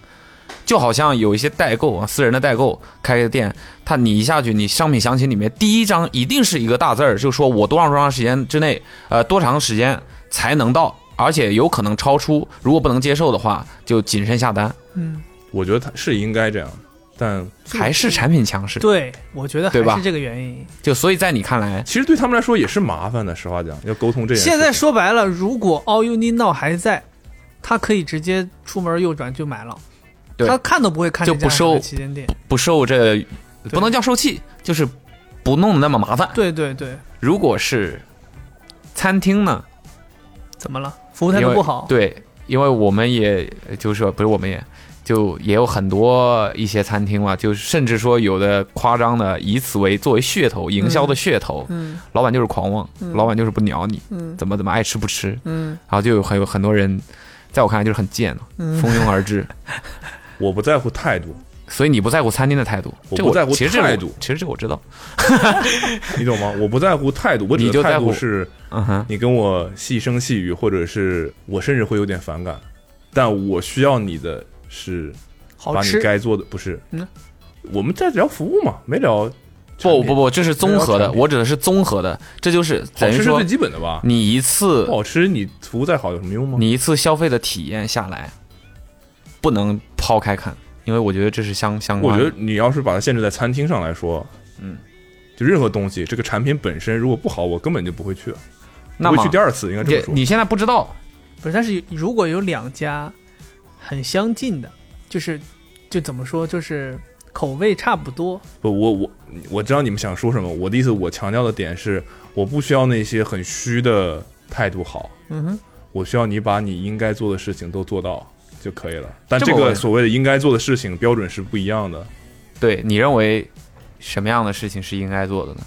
Speaker 3: 就好像有一些代购啊，私人的代购开个店，他你一下去，你商品详情里面第一张一定是一个大字儿，就说我多长多长时间之内，呃，多长时间才能到，而且有可能超出，如果不能接受的话，就谨慎下单。
Speaker 4: 嗯，
Speaker 2: 我觉得他是应该这样，但
Speaker 3: 还是产品强势，
Speaker 4: 对，我觉得
Speaker 3: 对吧
Speaker 4: 还是这个原因。
Speaker 3: 就所以在你看来，
Speaker 2: 其实对他们来说也是麻烦的。实话讲，要沟通这件事。
Speaker 4: 现在说白了，如果 All You Need Now 还在，他可以直接出门右转就买了，
Speaker 3: 对
Speaker 4: 他看都不会看
Speaker 3: 就不收
Speaker 4: 旗舰店。
Speaker 3: 不受这不能叫受气，就是不弄得那么麻烦。
Speaker 4: 对对对，
Speaker 3: 如果是餐厅呢，
Speaker 4: 怎么了？服务态度不好，
Speaker 3: 对，因为我们也就是说不是我们也。就也有很多一些餐厅嘛，就甚至说有的夸张的以此为作为噱头，营销的噱头，
Speaker 4: 嗯
Speaker 3: 老板就是狂妄，
Speaker 4: 嗯。
Speaker 3: 老板就是不鸟你，
Speaker 4: 嗯。
Speaker 3: 怎么怎么爱吃不吃，
Speaker 4: 嗯。
Speaker 3: 然后就有很有很多人，在我看来就是很贱蜂拥而至。
Speaker 2: 我不在乎态度，
Speaker 3: 所以你不在乎餐厅的态度，这个
Speaker 2: 我不在乎
Speaker 3: 其实这个我
Speaker 2: 态度。
Speaker 3: 其实这我知道，
Speaker 2: 你懂吗？我不在乎态度，
Speaker 3: 你就在乎
Speaker 2: 是
Speaker 3: 嗯哼，
Speaker 2: 你跟我细声细语，或者是我甚至会有点反感，但我需要你的是
Speaker 4: 好吃。
Speaker 2: 把你该做的不是，
Speaker 4: 嗯，
Speaker 2: 我们在聊服务嘛，没聊
Speaker 3: 不不不，这是综合的，我指的是综合的，这就是
Speaker 2: 好
Speaker 3: 等于说
Speaker 2: 吃是最基本的吧？
Speaker 3: 你一次
Speaker 2: 不好吃，你服务再好有什么用吗？
Speaker 3: 你一次消费的体验下来，不能抛开看，因为我觉得这是相相关。
Speaker 2: 我觉得你要是把它限制在餐厅上来说，
Speaker 3: 嗯，
Speaker 2: 就任何东西，这个产品本身如果不好，我根本就不会去，
Speaker 3: 那
Speaker 2: 不会去第二次，应该这么说。
Speaker 3: 你你现在不知道，
Speaker 4: 不是，但是如果有两家很相近的，就是就怎么说，就是口味差不多，
Speaker 2: 不，我我我知道你们想说什么。我的意思，我强调的点是，我不需要那些很虚的态度好，
Speaker 4: 嗯哼，
Speaker 2: 我需要你把你应该做的事情都做到就可以了。但这个所谓的应该做的事情标准是不一样的。
Speaker 3: 对你认为什么样的事情是应该做的呢？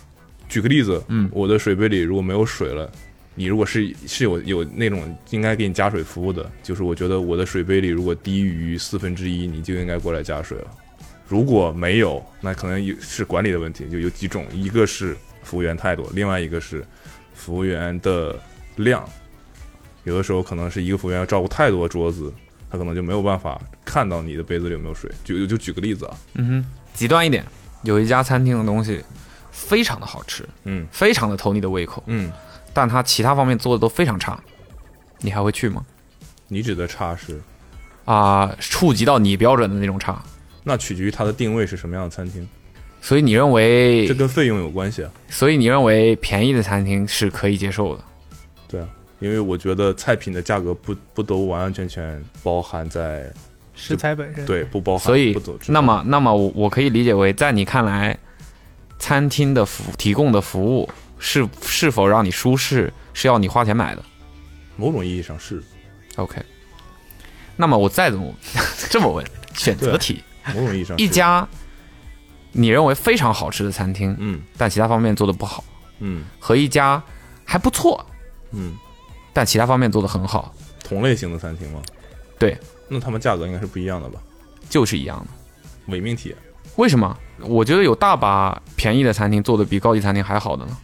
Speaker 2: 举个例子，
Speaker 3: 嗯
Speaker 2: 我的水杯里如果没有水了，你如果是是有有那种应该给你加水服务的，就是我觉得我的水杯里如果低于四分之一，你就应该过来加水了。如果没有，那可能有是管理的问题，就有几种，一个是服务员态度，另外一个是服务员的量。有的时候可能是一个服务员要照顾太多桌子，他可能就没有办法看到你的杯子里有没有水。就就举个例子啊，
Speaker 3: 嗯哼，极端一点，有一家餐厅的东西非常的好吃，
Speaker 2: 嗯
Speaker 3: 非常的投你的胃口，
Speaker 2: 嗯，
Speaker 3: 但它其他方面做的都非常差，你还会去吗？
Speaker 2: 你指的差是，
Speaker 3: 啊、触及到你标准的那种差，
Speaker 2: 那取决于它的定位是什么样的餐厅，
Speaker 3: 所以你认为
Speaker 2: 这跟费用有关系啊。
Speaker 3: 所以你认为便宜的餐厅是可以接受的？
Speaker 2: 对啊，因为我觉得菜品的价格不不都完完全全包含在
Speaker 4: 食材本身。
Speaker 2: 对不包含，
Speaker 3: 所以
Speaker 2: 不走
Speaker 3: 那么，那么我我可以理解为，在你看来，餐厅的服提供的服务是是否让你舒适，是要你花钱买的
Speaker 2: 某种意义上是
Speaker 3: ？OK。那么我再怎么 这么问，选择题，
Speaker 2: 某种意义上
Speaker 3: 一家你认为非常好吃的餐厅，
Speaker 2: 嗯
Speaker 3: 但其他方面做的不好，
Speaker 2: 嗯
Speaker 3: 和一家还不错，
Speaker 2: 嗯
Speaker 3: 但其他方面做的很好，
Speaker 2: 同类型的餐厅吗？
Speaker 3: 对，
Speaker 2: 那他们价格应该是不一样的吧？
Speaker 3: 就是一样的。
Speaker 2: 伪命题，
Speaker 3: 为什么？我觉得有大把便宜的餐厅做的比高级餐厅还好的呢。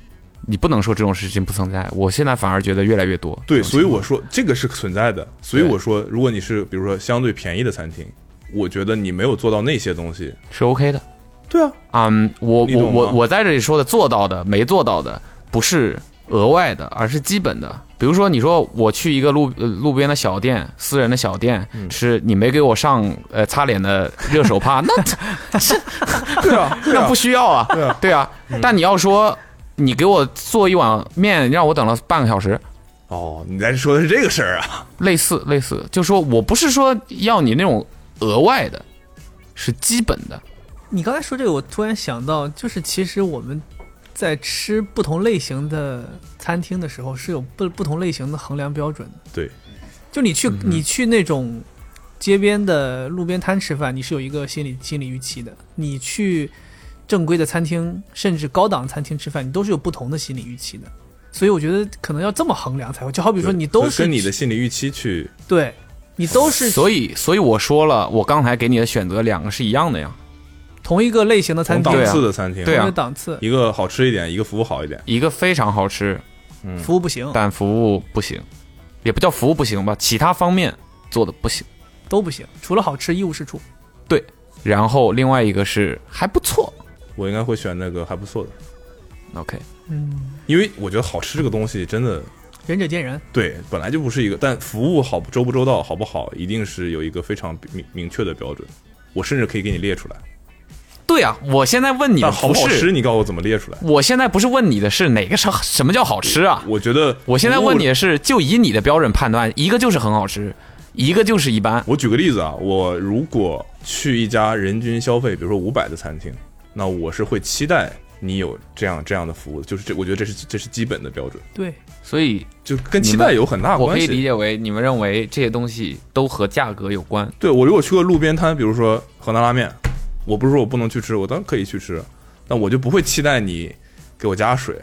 Speaker 3: 你不能说这种事情不存在，我现在反而觉得越来越多。
Speaker 2: 对，所以我说这个是存在的。所以我说，如果你是比如说相对便宜的餐厅，我觉得你没有做到那些东西。
Speaker 3: 是 OK 的。
Speaker 2: 对啊，
Speaker 3: 嗯，我我我我在这里说的做到的没做到的，不是额外的，而是基本的。比如说，你说我去一个路呃路边的小店，私人的小店、
Speaker 2: 嗯
Speaker 3: 吃，你没给我上呃擦脸的热手帕，那
Speaker 2: 对啊，对啊
Speaker 3: 那不，需要啊，
Speaker 2: 对啊。
Speaker 3: 但你要说你给我做一碗面，让我等了半个小时，
Speaker 2: 哦，你在说的是这个事儿啊？
Speaker 3: 类似类似，就说我不是说要你那种额外的，是基本的。
Speaker 4: 你刚才说这个，我突然想到，就是其实我们在吃不同类型的餐厅的时候，是有不不同类型的衡量标准的。
Speaker 2: 对，
Speaker 4: 就你去、
Speaker 3: 嗯
Speaker 4: 你去那种街边的路边摊吃饭，你是有一个心理心理预期的；你去正规的餐厅，甚至高档餐厅吃饭，你都是有不同的心理预期的。所以我觉得可能要这么衡量才会。就好比说，你都是
Speaker 2: 跟你的心理预期去，
Speaker 4: 对，你都是
Speaker 3: 所以所以我说了，我刚才给你的选择两个是一样的呀。
Speaker 4: 同一个类型的餐厅，
Speaker 2: 档次的餐厅，
Speaker 3: 对啊
Speaker 4: 同一个档次，
Speaker 2: 一个好吃一点，一个服务好一点。
Speaker 3: 一个非常好吃，
Speaker 2: 嗯，
Speaker 4: 服务不行，
Speaker 3: 但服务不行，也不叫服务不行吧，其他方面做的不行。
Speaker 4: 都不行，除了好吃一无是处。
Speaker 3: 对然后另外一个是还不错
Speaker 2: 我应该会选那个还不错的
Speaker 3: ，，OK，
Speaker 4: 嗯，
Speaker 2: 因为我觉得好吃这个东西真的
Speaker 4: 仁者见仁。
Speaker 2: 对本来就不是一个，但服务好周不周到好不好，一定是有一个非常明明确的标准。我甚至可以给你列出来，
Speaker 3: 对啊，我现在问你的
Speaker 2: 好不好，吃，你告诉我怎么列出来。
Speaker 3: 我现在不是问你的是哪个是什么叫好吃啊？
Speaker 2: 我觉得
Speaker 3: 我现在问你，的是，就以你的标准判断，一个就是很好吃，一个就是一般。
Speaker 2: 我举个例子啊，我如果去一家人均消费，比如说五百的餐厅，那我是会期待你有这样这样的服务，就是这，我觉得这是这是基本的标准，
Speaker 4: 对，
Speaker 3: 所以
Speaker 2: 就跟期待有很大关系我可。
Speaker 3: 以理解为你们认为这些东西都和价格有关。
Speaker 2: 对我如果去个路边摊，比如说河南拉面，我不是说我不能去吃，我当然可以去吃，但我就不会期待你给我加水。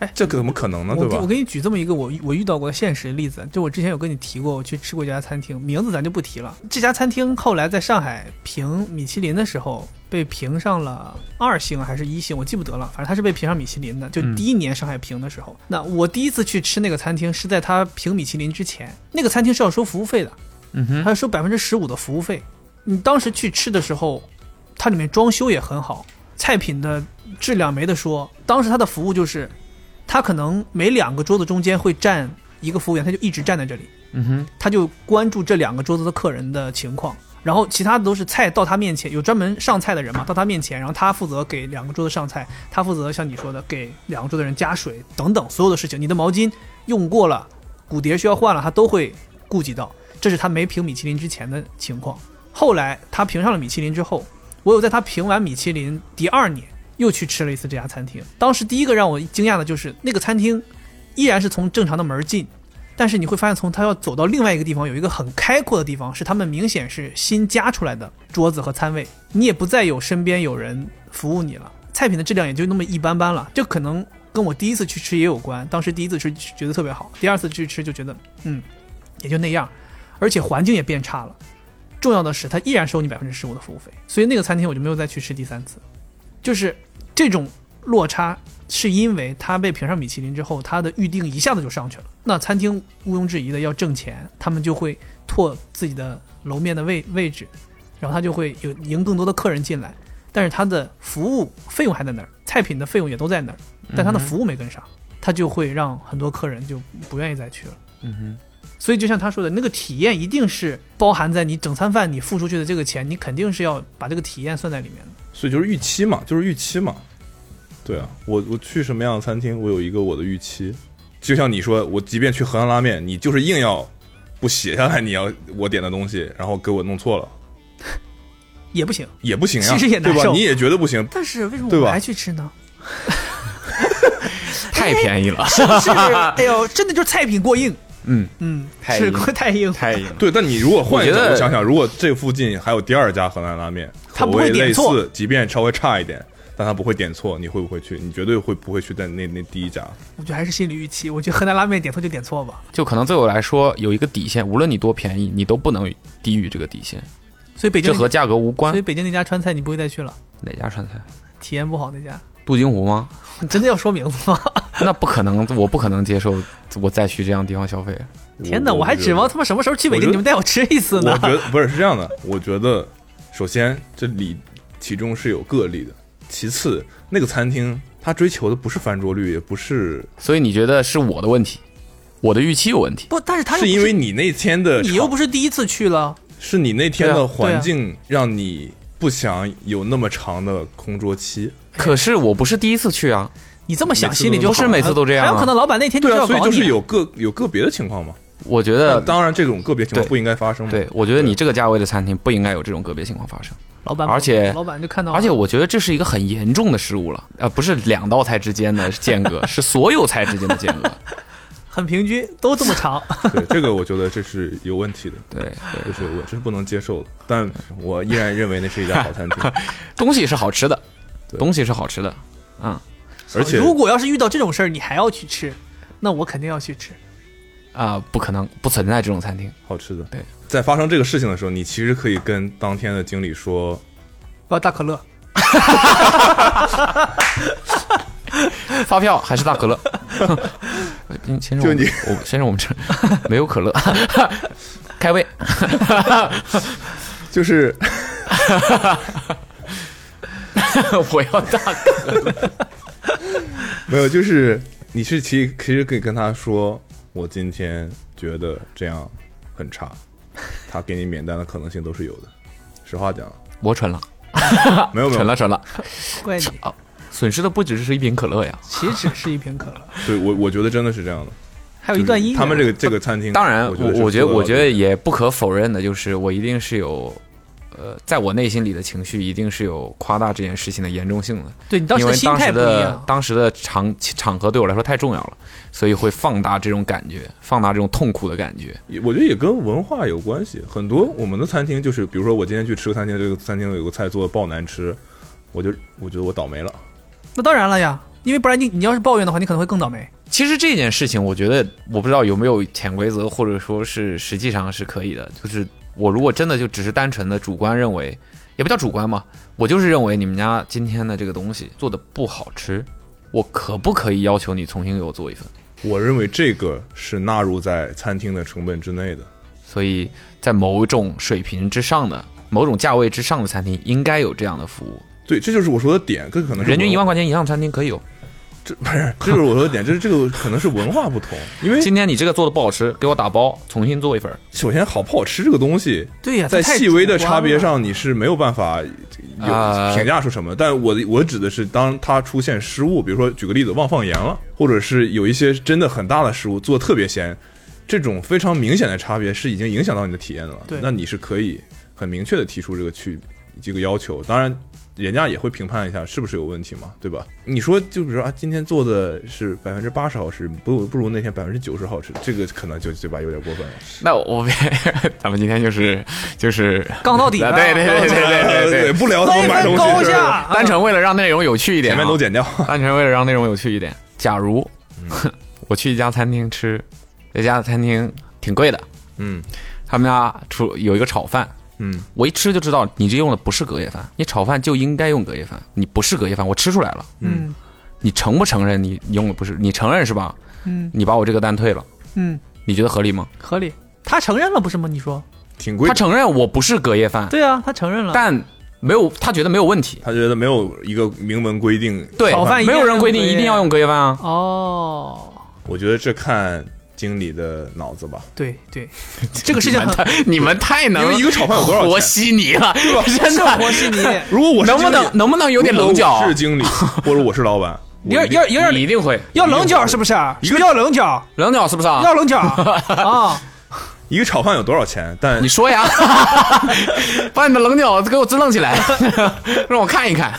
Speaker 4: 哎
Speaker 2: 这怎么可能呢？对吧？
Speaker 4: 我给我给你举这么一个我我遇到过的现实例子，就我之前有跟你提过，我去吃过一家餐厅，名字咱就不提了。这家餐厅后来在上海评米其林的时候，被评上了二星还是一星，我记不得了。反正他是被评上米其林的，就
Speaker 3: 嗯
Speaker 4: 第一年上海评的时候。那我第一次去吃那个餐厅是在他评米其林之前，那个餐厅是要收服务费的，
Speaker 3: 嗯哼，
Speaker 4: 它要收百分之十五的服务费。你当时去吃的时候，它里面装修也很好，菜品的质量没得说。当时他的服务就是，他可能每两个桌子中间会站一个服务员，他就一直站在这里，
Speaker 3: 嗯哼，
Speaker 4: 他就关注这两个桌子的客人的情况。然后其他的都是菜到他面前，有专门上菜的人嘛，到他面前，然后他负责给两个桌子上菜，他负责像你说的给两个桌的人加水等等所有的事情。你的毛巾用过了，骨碟需要换了，他都会顾及到。这是他没评米其林之前的情况。后来他评上了米其林之后，我有在他评完米其林第二年又去吃了一次这家餐厅。当时第一个让我惊讶的就是那个餐厅依然是从正常的门进，但是你会发现从他要走到另外一个地方有一个很开阔的地方，是他们明显是新加出来的桌子和餐位，你也不再有身边有人服务你了，菜品的质量也就那么一般般了。这可能跟我第一次去吃也有关，当时第一次吃觉得特别好，第二次去吃就觉得嗯也就那样，而且环境也变差了。重要的是，他依然收你百分之十五的服务费，所以那个餐厅我就没有再去吃第三次。就是这种落差，是因为他被评上米其林之后，他的预定一下子就上去了。那餐厅毋庸置疑的要挣钱，他们就会拓自己的楼面的位位置，然后他就会有迎更多的客人进来。但是他的服务费用还在那儿，菜品的费用也都在那儿，但他的服务没跟上，他就会让很多客人就不愿意再去了。
Speaker 3: 嗯哼，
Speaker 4: 所以就像他说的，那个体验一定是包含在你整餐饭你付出去的这个钱，你肯定是要把这个体验算在里面的。
Speaker 2: 所以就是预期嘛，就是预期嘛。对啊，我我去什么样的餐厅，我有一个我的预期。就像你说，我即便去河南拉面，你就是硬要不写下来你要我点的东西，然后给我弄错了，
Speaker 4: 也不行，
Speaker 2: 也不行呀，
Speaker 4: 其实也难受？
Speaker 2: 对吧你也觉得不行，
Speaker 4: 但是为什么我还去吃呢？
Speaker 3: 太便宜了，
Speaker 4: 是不是？哎呦，真的就是菜品过硬，
Speaker 3: 嗯，
Speaker 4: 嗯，是
Speaker 3: 太硬
Speaker 4: 过太硬。
Speaker 3: 太硬。
Speaker 2: 对，但你如果换一个
Speaker 3: 我
Speaker 2: 想想，如果这附近还有第二家河南拉面，
Speaker 4: 他不会
Speaker 2: 口味类
Speaker 4: 点错
Speaker 2: 似，即便稍微差一点，但他不会点错，你会不会去？你绝对会不会去在那那第一家？
Speaker 4: 我觉得还是心理预期。我觉得河南拉面点错就点错吧。
Speaker 3: 就可能对我来说有一个底线，无论你多便宜，你都不能低于这个底线，
Speaker 4: 所以北京，
Speaker 3: 这和价格无关
Speaker 4: 所以。北京那家川菜你不会再去了。
Speaker 3: 哪家川菜？
Speaker 4: 体验不好那家，
Speaker 3: 杜金湖吗？
Speaker 4: 你 真的要说名字吗？
Speaker 3: 那不可能，我不可能接受 我再去这样地方消费。
Speaker 4: 天哪，我还指望他们什么时候去北京，你们带我吃一次呢我？
Speaker 2: 觉得不是是这样的，我觉得首先这里其中是有个例的，其次那个餐厅他追求的不是翻桌率，也不是
Speaker 3: 所以你觉得是我的问题，我的预期有问题？
Speaker 4: 不，但是他又
Speaker 2: 是因为你那天的
Speaker 4: 你又不是第一次去了，
Speaker 2: 是你那天的环境让你不想有那么长的空桌期。
Speaker 3: 可是我不是第一次去啊，
Speaker 4: 你这么想心里就
Speaker 3: 是每次都这样啊
Speaker 4: 还有可能老板那天
Speaker 2: 对啊，
Speaker 4: 要搞你
Speaker 2: 所以就是有个有个别的情况嘛。
Speaker 3: 我觉得
Speaker 2: 当然，这种个别情况不应该发生嘛。
Speaker 3: 对，我觉得你这个价位的餐厅不应该有这种个别情况发生。
Speaker 4: 老板，
Speaker 3: 而且
Speaker 4: 老板就看到，
Speaker 3: 而且我觉得这是一个很严重的失误了，呃，不是两道菜之间的间隔，是所有菜之间的间隔。
Speaker 4: 很平均，都这么长。
Speaker 2: 对这个，我觉得这是有问题的，
Speaker 3: 对对，
Speaker 2: 这是我，这是不能接受的。但我依然认为那是一家好餐厅，
Speaker 3: 东西是好吃的，
Speaker 2: 对
Speaker 3: 东西是好吃的，嗯
Speaker 2: 而且
Speaker 4: 如果要是遇到这种事儿，你还要去吃，那我肯定要去吃。
Speaker 3: 啊、不可能，不存在这种餐厅。
Speaker 2: 好吃的。
Speaker 3: 对，
Speaker 2: 在发生这个事情的时候，你其实可以跟当天的经理说，
Speaker 4: 我要大可乐，
Speaker 3: 发票还是大可乐？嗯先生，
Speaker 2: 就你
Speaker 3: 我，我先生，我们这没有可乐，开胃。
Speaker 2: 就是
Speaker 3: 我要大可乐。
Speaker 2: 没有，就是你是其实其实可以跟他说，我今天觉得这样很差，他给你免单的可能性都是有的。实话讲，
Speaker 3: 我蠢了，
Speaker 2: 没有 没有，
Speaker 3: 蠢了，蠢了。
Speaker 4: 怪你，
Speaker 3: 损失的不只是一瓶可乐呀。
Speaker 4: 岂止是一瓶可乐，
Speaker 2: 对我我觉得真的是这样的。
Speaker 4: 还有一段音乐。
Speaker 2: 他们这个这个餐厅，
Speaker 3: 当然，
Speaker 2: 我
Speaker 3: 我我觉得，我觉得也不可否认的，就是我一定是有，呃，在我内心里的情绪一定是有夸大这件事情的严重性的。
Speaker 4: 对你当时
Speaker 3: 因为
Speaker 4: 的心态
Speaker 3: 当时的
Speaker 4: 不一样。
Speaker 3: 当时的场场合对我来说太重要了，所以会放大这种感觉，放大这种痛苦的感觉。
Speaker 2: 我觉得也跟文化有关系。很多我们的餐厅就是，比如说我今天去吃个餐厅，这个餐厅有个菜做的爆难吃，我就我觉得我倒霉了。
Speaker 4: 那当然了呀，因为不然你你要是抱怨的话，你可能会更倒霉。
Speaker 3: 其实这件事情，我觉得我不知道有没有潜规则，或者说是实际上是可以的。就是我如果真的就只是单纯的主观认为，也不叫主观嘛，我就是认为你们家今天的这个东西做的不好吃，我可不可以要求你重新给我做一份？
Speaker 2: 我认为这个是纳入在餐厅的成本之内的。
Speaker 3: 所以在某种水平之上的、某种价位之上的餐厅，应该有这样的服务。
Speaker 2: 对，这就是我说的点，更可能
Speaker 3: 人均一万块钱以上餐厅可以有。
Speaker 2: 这不是，这就是我说的点，就是这个可能是文化不同，因为
Speaker 3: 今天你这个做的不好吃，给我打包，重新做一份。
Speaker 2: 首先好不好吃这个东西，
Speaker 4: 对呀，
Speaker 2: 在细微的差别上你是没有办法有
Speaker 3: 啊
Speaker 2: 评价出什么。但我的我指的是，当它出现失误，比如说举个例子，忘放盐了，或者是有一些真的很大的失误，做的特别咸，这种非常明显的差别是已经影响到你的体验了。
Speaker 4: 对
Speaker 2: 那你是可以很明确的提出这个去这个要求，当然。人家也会评判一下是不是有问题嘛，对吧？你说，就比如说啊，今天做的是百分之八十好吃，不如不如那天百分之九十好吃，这个可能就对吧，有点过分了。
Speaker 3: 那我们 咱们今天就是就是
Speaker 4: 杠到底
Speaker 3: 对对对对对对对，
Speaker 2: 不聊他们买东西
Speaker 4: 高
Speaker 2: 的事儿了，
Speaker 4: 下，
Speaker 3: 单纯为了让内容有趣一点、啊，
Speaker 2: 前面都剪掉。
Speaker 3: 单纯为了让内容有趣一点。假如、
Speaker 2: 嗯。
Speaker 3: 我去一家餐厅吃，这家餐厅挺贵的，
Speaker 2: 嗯。
Speaker 3: 他们家出有一个炒饭，
Speaker 2: 嗯，
Speaker 3: 我一吃就知道你这用的不是隔夜饭，你炒饭就应该用隔夜饭，你不是隔夜饭，我吃出来了。
Speaker 4: 嗯
Speaker 3: 你承不承认你用的不是？你承认是吧？
Speaker 4: 嗯
Speaker 3: 你把我这个单退了，
Speaker 4: 嗯，
Speaker 3: 你觉得合理吗？
Speaker 4: 合理。他承认了不是吗？你说
Speaker 2: 挺贵
Speaker 3: 他。承认我不是隔夜饭，
Speaker 4: 对啊，他承认了。
Speaker 3: 但没有他觉得没有问题。
Speaker 2: 他觉得没有一个明文规定。
Speaker 3: 对
Speaker 4: 炒饭一，定要
Speaker 3: 没有人规定一定要用隔夜饭啊。
Speaker 4: 哦，
Speaker 2: 我觉得这看经理的脑子吧。
Speaker 4: 对对，这个事情很
Speaker 3: 你们太能
Speaker 2: 因为一个炒饭有多少钱
Speaker 3: 和稀泥了，真的。
Speaker 4: 和稀泥。
Speaker 2: 如果我是
Speaker 3: 能不
Speaker 2: 经理
Speaker 3: 能能不能有点棱角
Speaker 2: 我？是经理，或者我是老板，我
Speaker 4: 有
Speaker 2: 一定
Speaker 4: 点有点
Speaker 3: 你一定会
Speaker 4: 要棱角是不是？要棱角？
Speaker 3: 棱角是不是啊？
Speaker 4: 要棱角啊！
Speaker 2: 一个炒饭有多少钱？但
Speaker 3: 你说呀，把你的棱角给我支棱起来，让我看一看。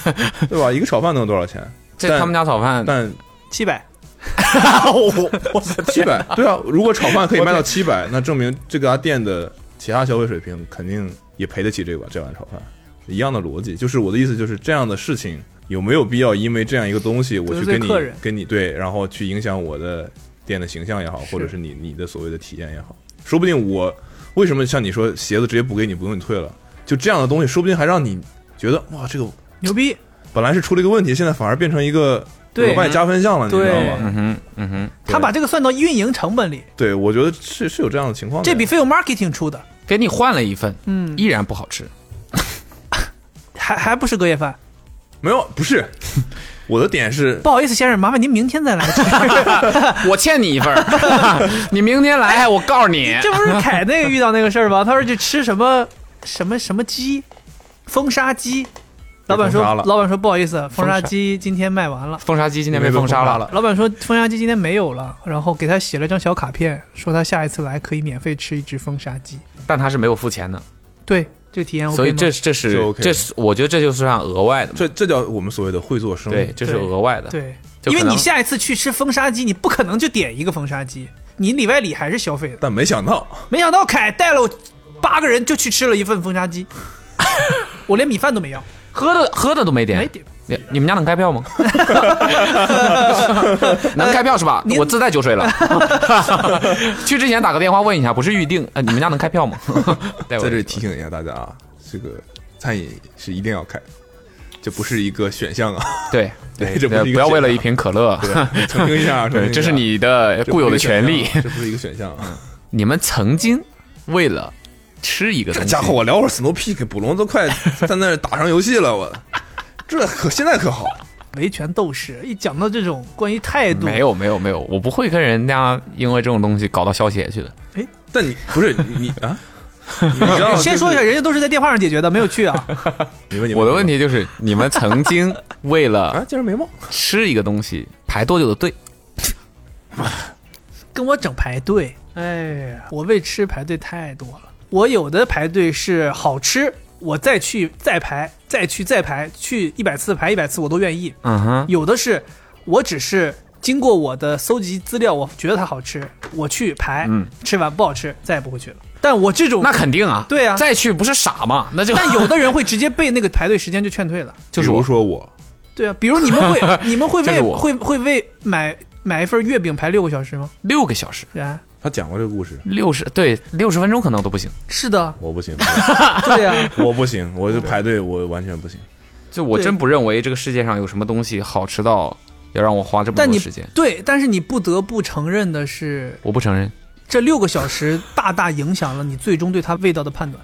Speaker 2: 对吧？一个炒饭能有多少钱？但
Speaker 3: 这他们家炒饭，
Speaker 2: 但
Speaker 4: 七百，
Speaker 2: 七百，对啊，如果炒饭可以卖到七百，那证明这家店的其他消费水平肯定也赔得起这个这碗炒饭，一样的逻辑。就是我的意思，就是这样的事情有没有必要因为这样一个东西，我去跟你跟你对，然后去影响我的店的形象也好，或者是你你的所谓的体验也好，说不定我为什么像你说鞋子直接补给你，不用你退了，就这样的东西，说不定还让你觉得哇，这个
Speaker 4: 牛逼，
Speaker 2: 本来是出了一个问题，现在反而变成一个
Speaker 4: 对
Speaker 2: 额外加分项了，你知道
Speaker 4: 对
Speaker 2: 吗？
Speaker 3: 嗯哼，嗯哼，
Speaker 4: 他把这个算到运营成本里，
Speaker 2: 对，我觉得是是有这样的情况的。
Speaker 4: 这比 fail marketing 出的，
Speaker 3: 给你换了一份，
Speaker 4: 嗯，
Speaker 3: 依然不好吃。
Speaker 4: 还还不是隔夜饭。
Speaker 2: 没有，不是 我的点是
Speaker 4: 不好意思，先生，麻烦您明天再来吃。
Speaker 3: 我欠你一份，你明天来，我告诉你，
Speaker 4: 这不是凯那个遇到那个事儿吗？他说去吃什么什么什么鸡，风沙鸡。老板说老板说不好意思，风沙
Speaker 3: 杀
Speaker 4: 鸡今天卖完了。
Speaker 3: 封杀鸡今天被
Speaker 2: 被
Speaker 3: 封杀了。
Speaker 4: 老板说风沙鸡今天没有了，然后给他写了张小卡片，说他下一次来可以免费吃一只风沙鸡。
Speaker 3: 但他是没有付钱的，
Speaker 4: 对，这个体验 OK 吗
Speaker 3: 所以这这是
Speaker 2: OK
Speaker 3: 这是我觉得这就是算额外的，
Speaker 2: 这这叫我们所谓的会做生意。
Speaker 3: 对，这是额外的。
Speaker 4: 对，因为你下一次去吃风沙鸡，你不可能就点一个风沙鸡，你里外里还是消费的。
Speaker 2: 但没想到，
Speaker 4: 没想到凯带了我八个人就去吃了一份风沙鸡，我连米饭都没要，
Speaker 3: 喝的喝的都没
Speaker 4: 没
Speaker 3: 点，你你们家能开票吗？能开票是吧？我自带酒水了。去之前打个电话问一下，不是预定，呃，你们家能开票吗？在
Speaker 2: 在这里提醒一下大家啊，这个餐饮是一定要开，这不是一个选项啊。
Speaker 3: 对
Speaker 2: 对这不
Speaker 3: 要为了一瓶可乐，
Speaker 2: 对，澄清一下，
Speaker 3: 对，这是你的固有的权利。
Speaker 2: 这不是一个选项啊。
Speaker 3: 你们曾经为了吃一个东西，
Speaker 2: 这家伙，我聊会儿 Snow Peak，捕龙都快在那打上游戏了，我 这可现在可好，
Speaker 4: 维权斗士一讲到这种关于态度，
Speaker 3: 没有没有没有，我不会跟人家因为这种东西搞到消协去的。
Speaker 2: 哎但你不是你你啊？你知道
Speaker 4: 先说一下，人家都是在电话上解决的，没有去啊。
Speaker 2: 你问你
Speaker 3: 我的问题就是，你们曾经为了
Speaker 2: 啊，竟然没梦。
Speaker 3: 吃一个东西排多久的队？
Speaker 4: 跟我整排队，哎呀，我为吃排队太多了。我有的排队是好吃，我再去再排，再去再排，去一百次排一百次我都愿意。
Speaker 3: 嗯哼，
Speaker 4: 有的是我只是经过我的搜集资料，我觉得它好吃，我去排，
Speaker 3: 嗯
Speaker 4: 吃完不好吃再也不会去了。但我这种
Speaker 3: 那肯定啊，
Speaker 4: 对啊
Speaker 3: 再去不是傻吗？那就
Speaker 4: 但有的人会直接被那个排队时间就劝退了。
Speaker 2: 比 如
Speaker 3: 就是我
Speaker 2: 说我，
Speaker 4: 对啊，比如你们会 你们会为会会为买买一份月饼排六个小时吗？
Speaker 3: 六个小时，
Speaker 4: 啊，
Speaker 2: 他讲过这个故事，
Speaker 3: 六十对六十分钟可能都不行。
Speaker 4: 是的，
Speaker 2: 我不行，
Speaker 4: 对呀、
Speaker 2: 我不行，我就排队，我完全不行。
Speaker 3: 就我真不认为这个世界上有什么东西好吃到要让我花这么多时间。
Speaker 4: 对，但是你不得不承认的是，
Speaker 3: 我不承认。
Speaker 4: 这六个小时大大影响了你最终对它味道的判断，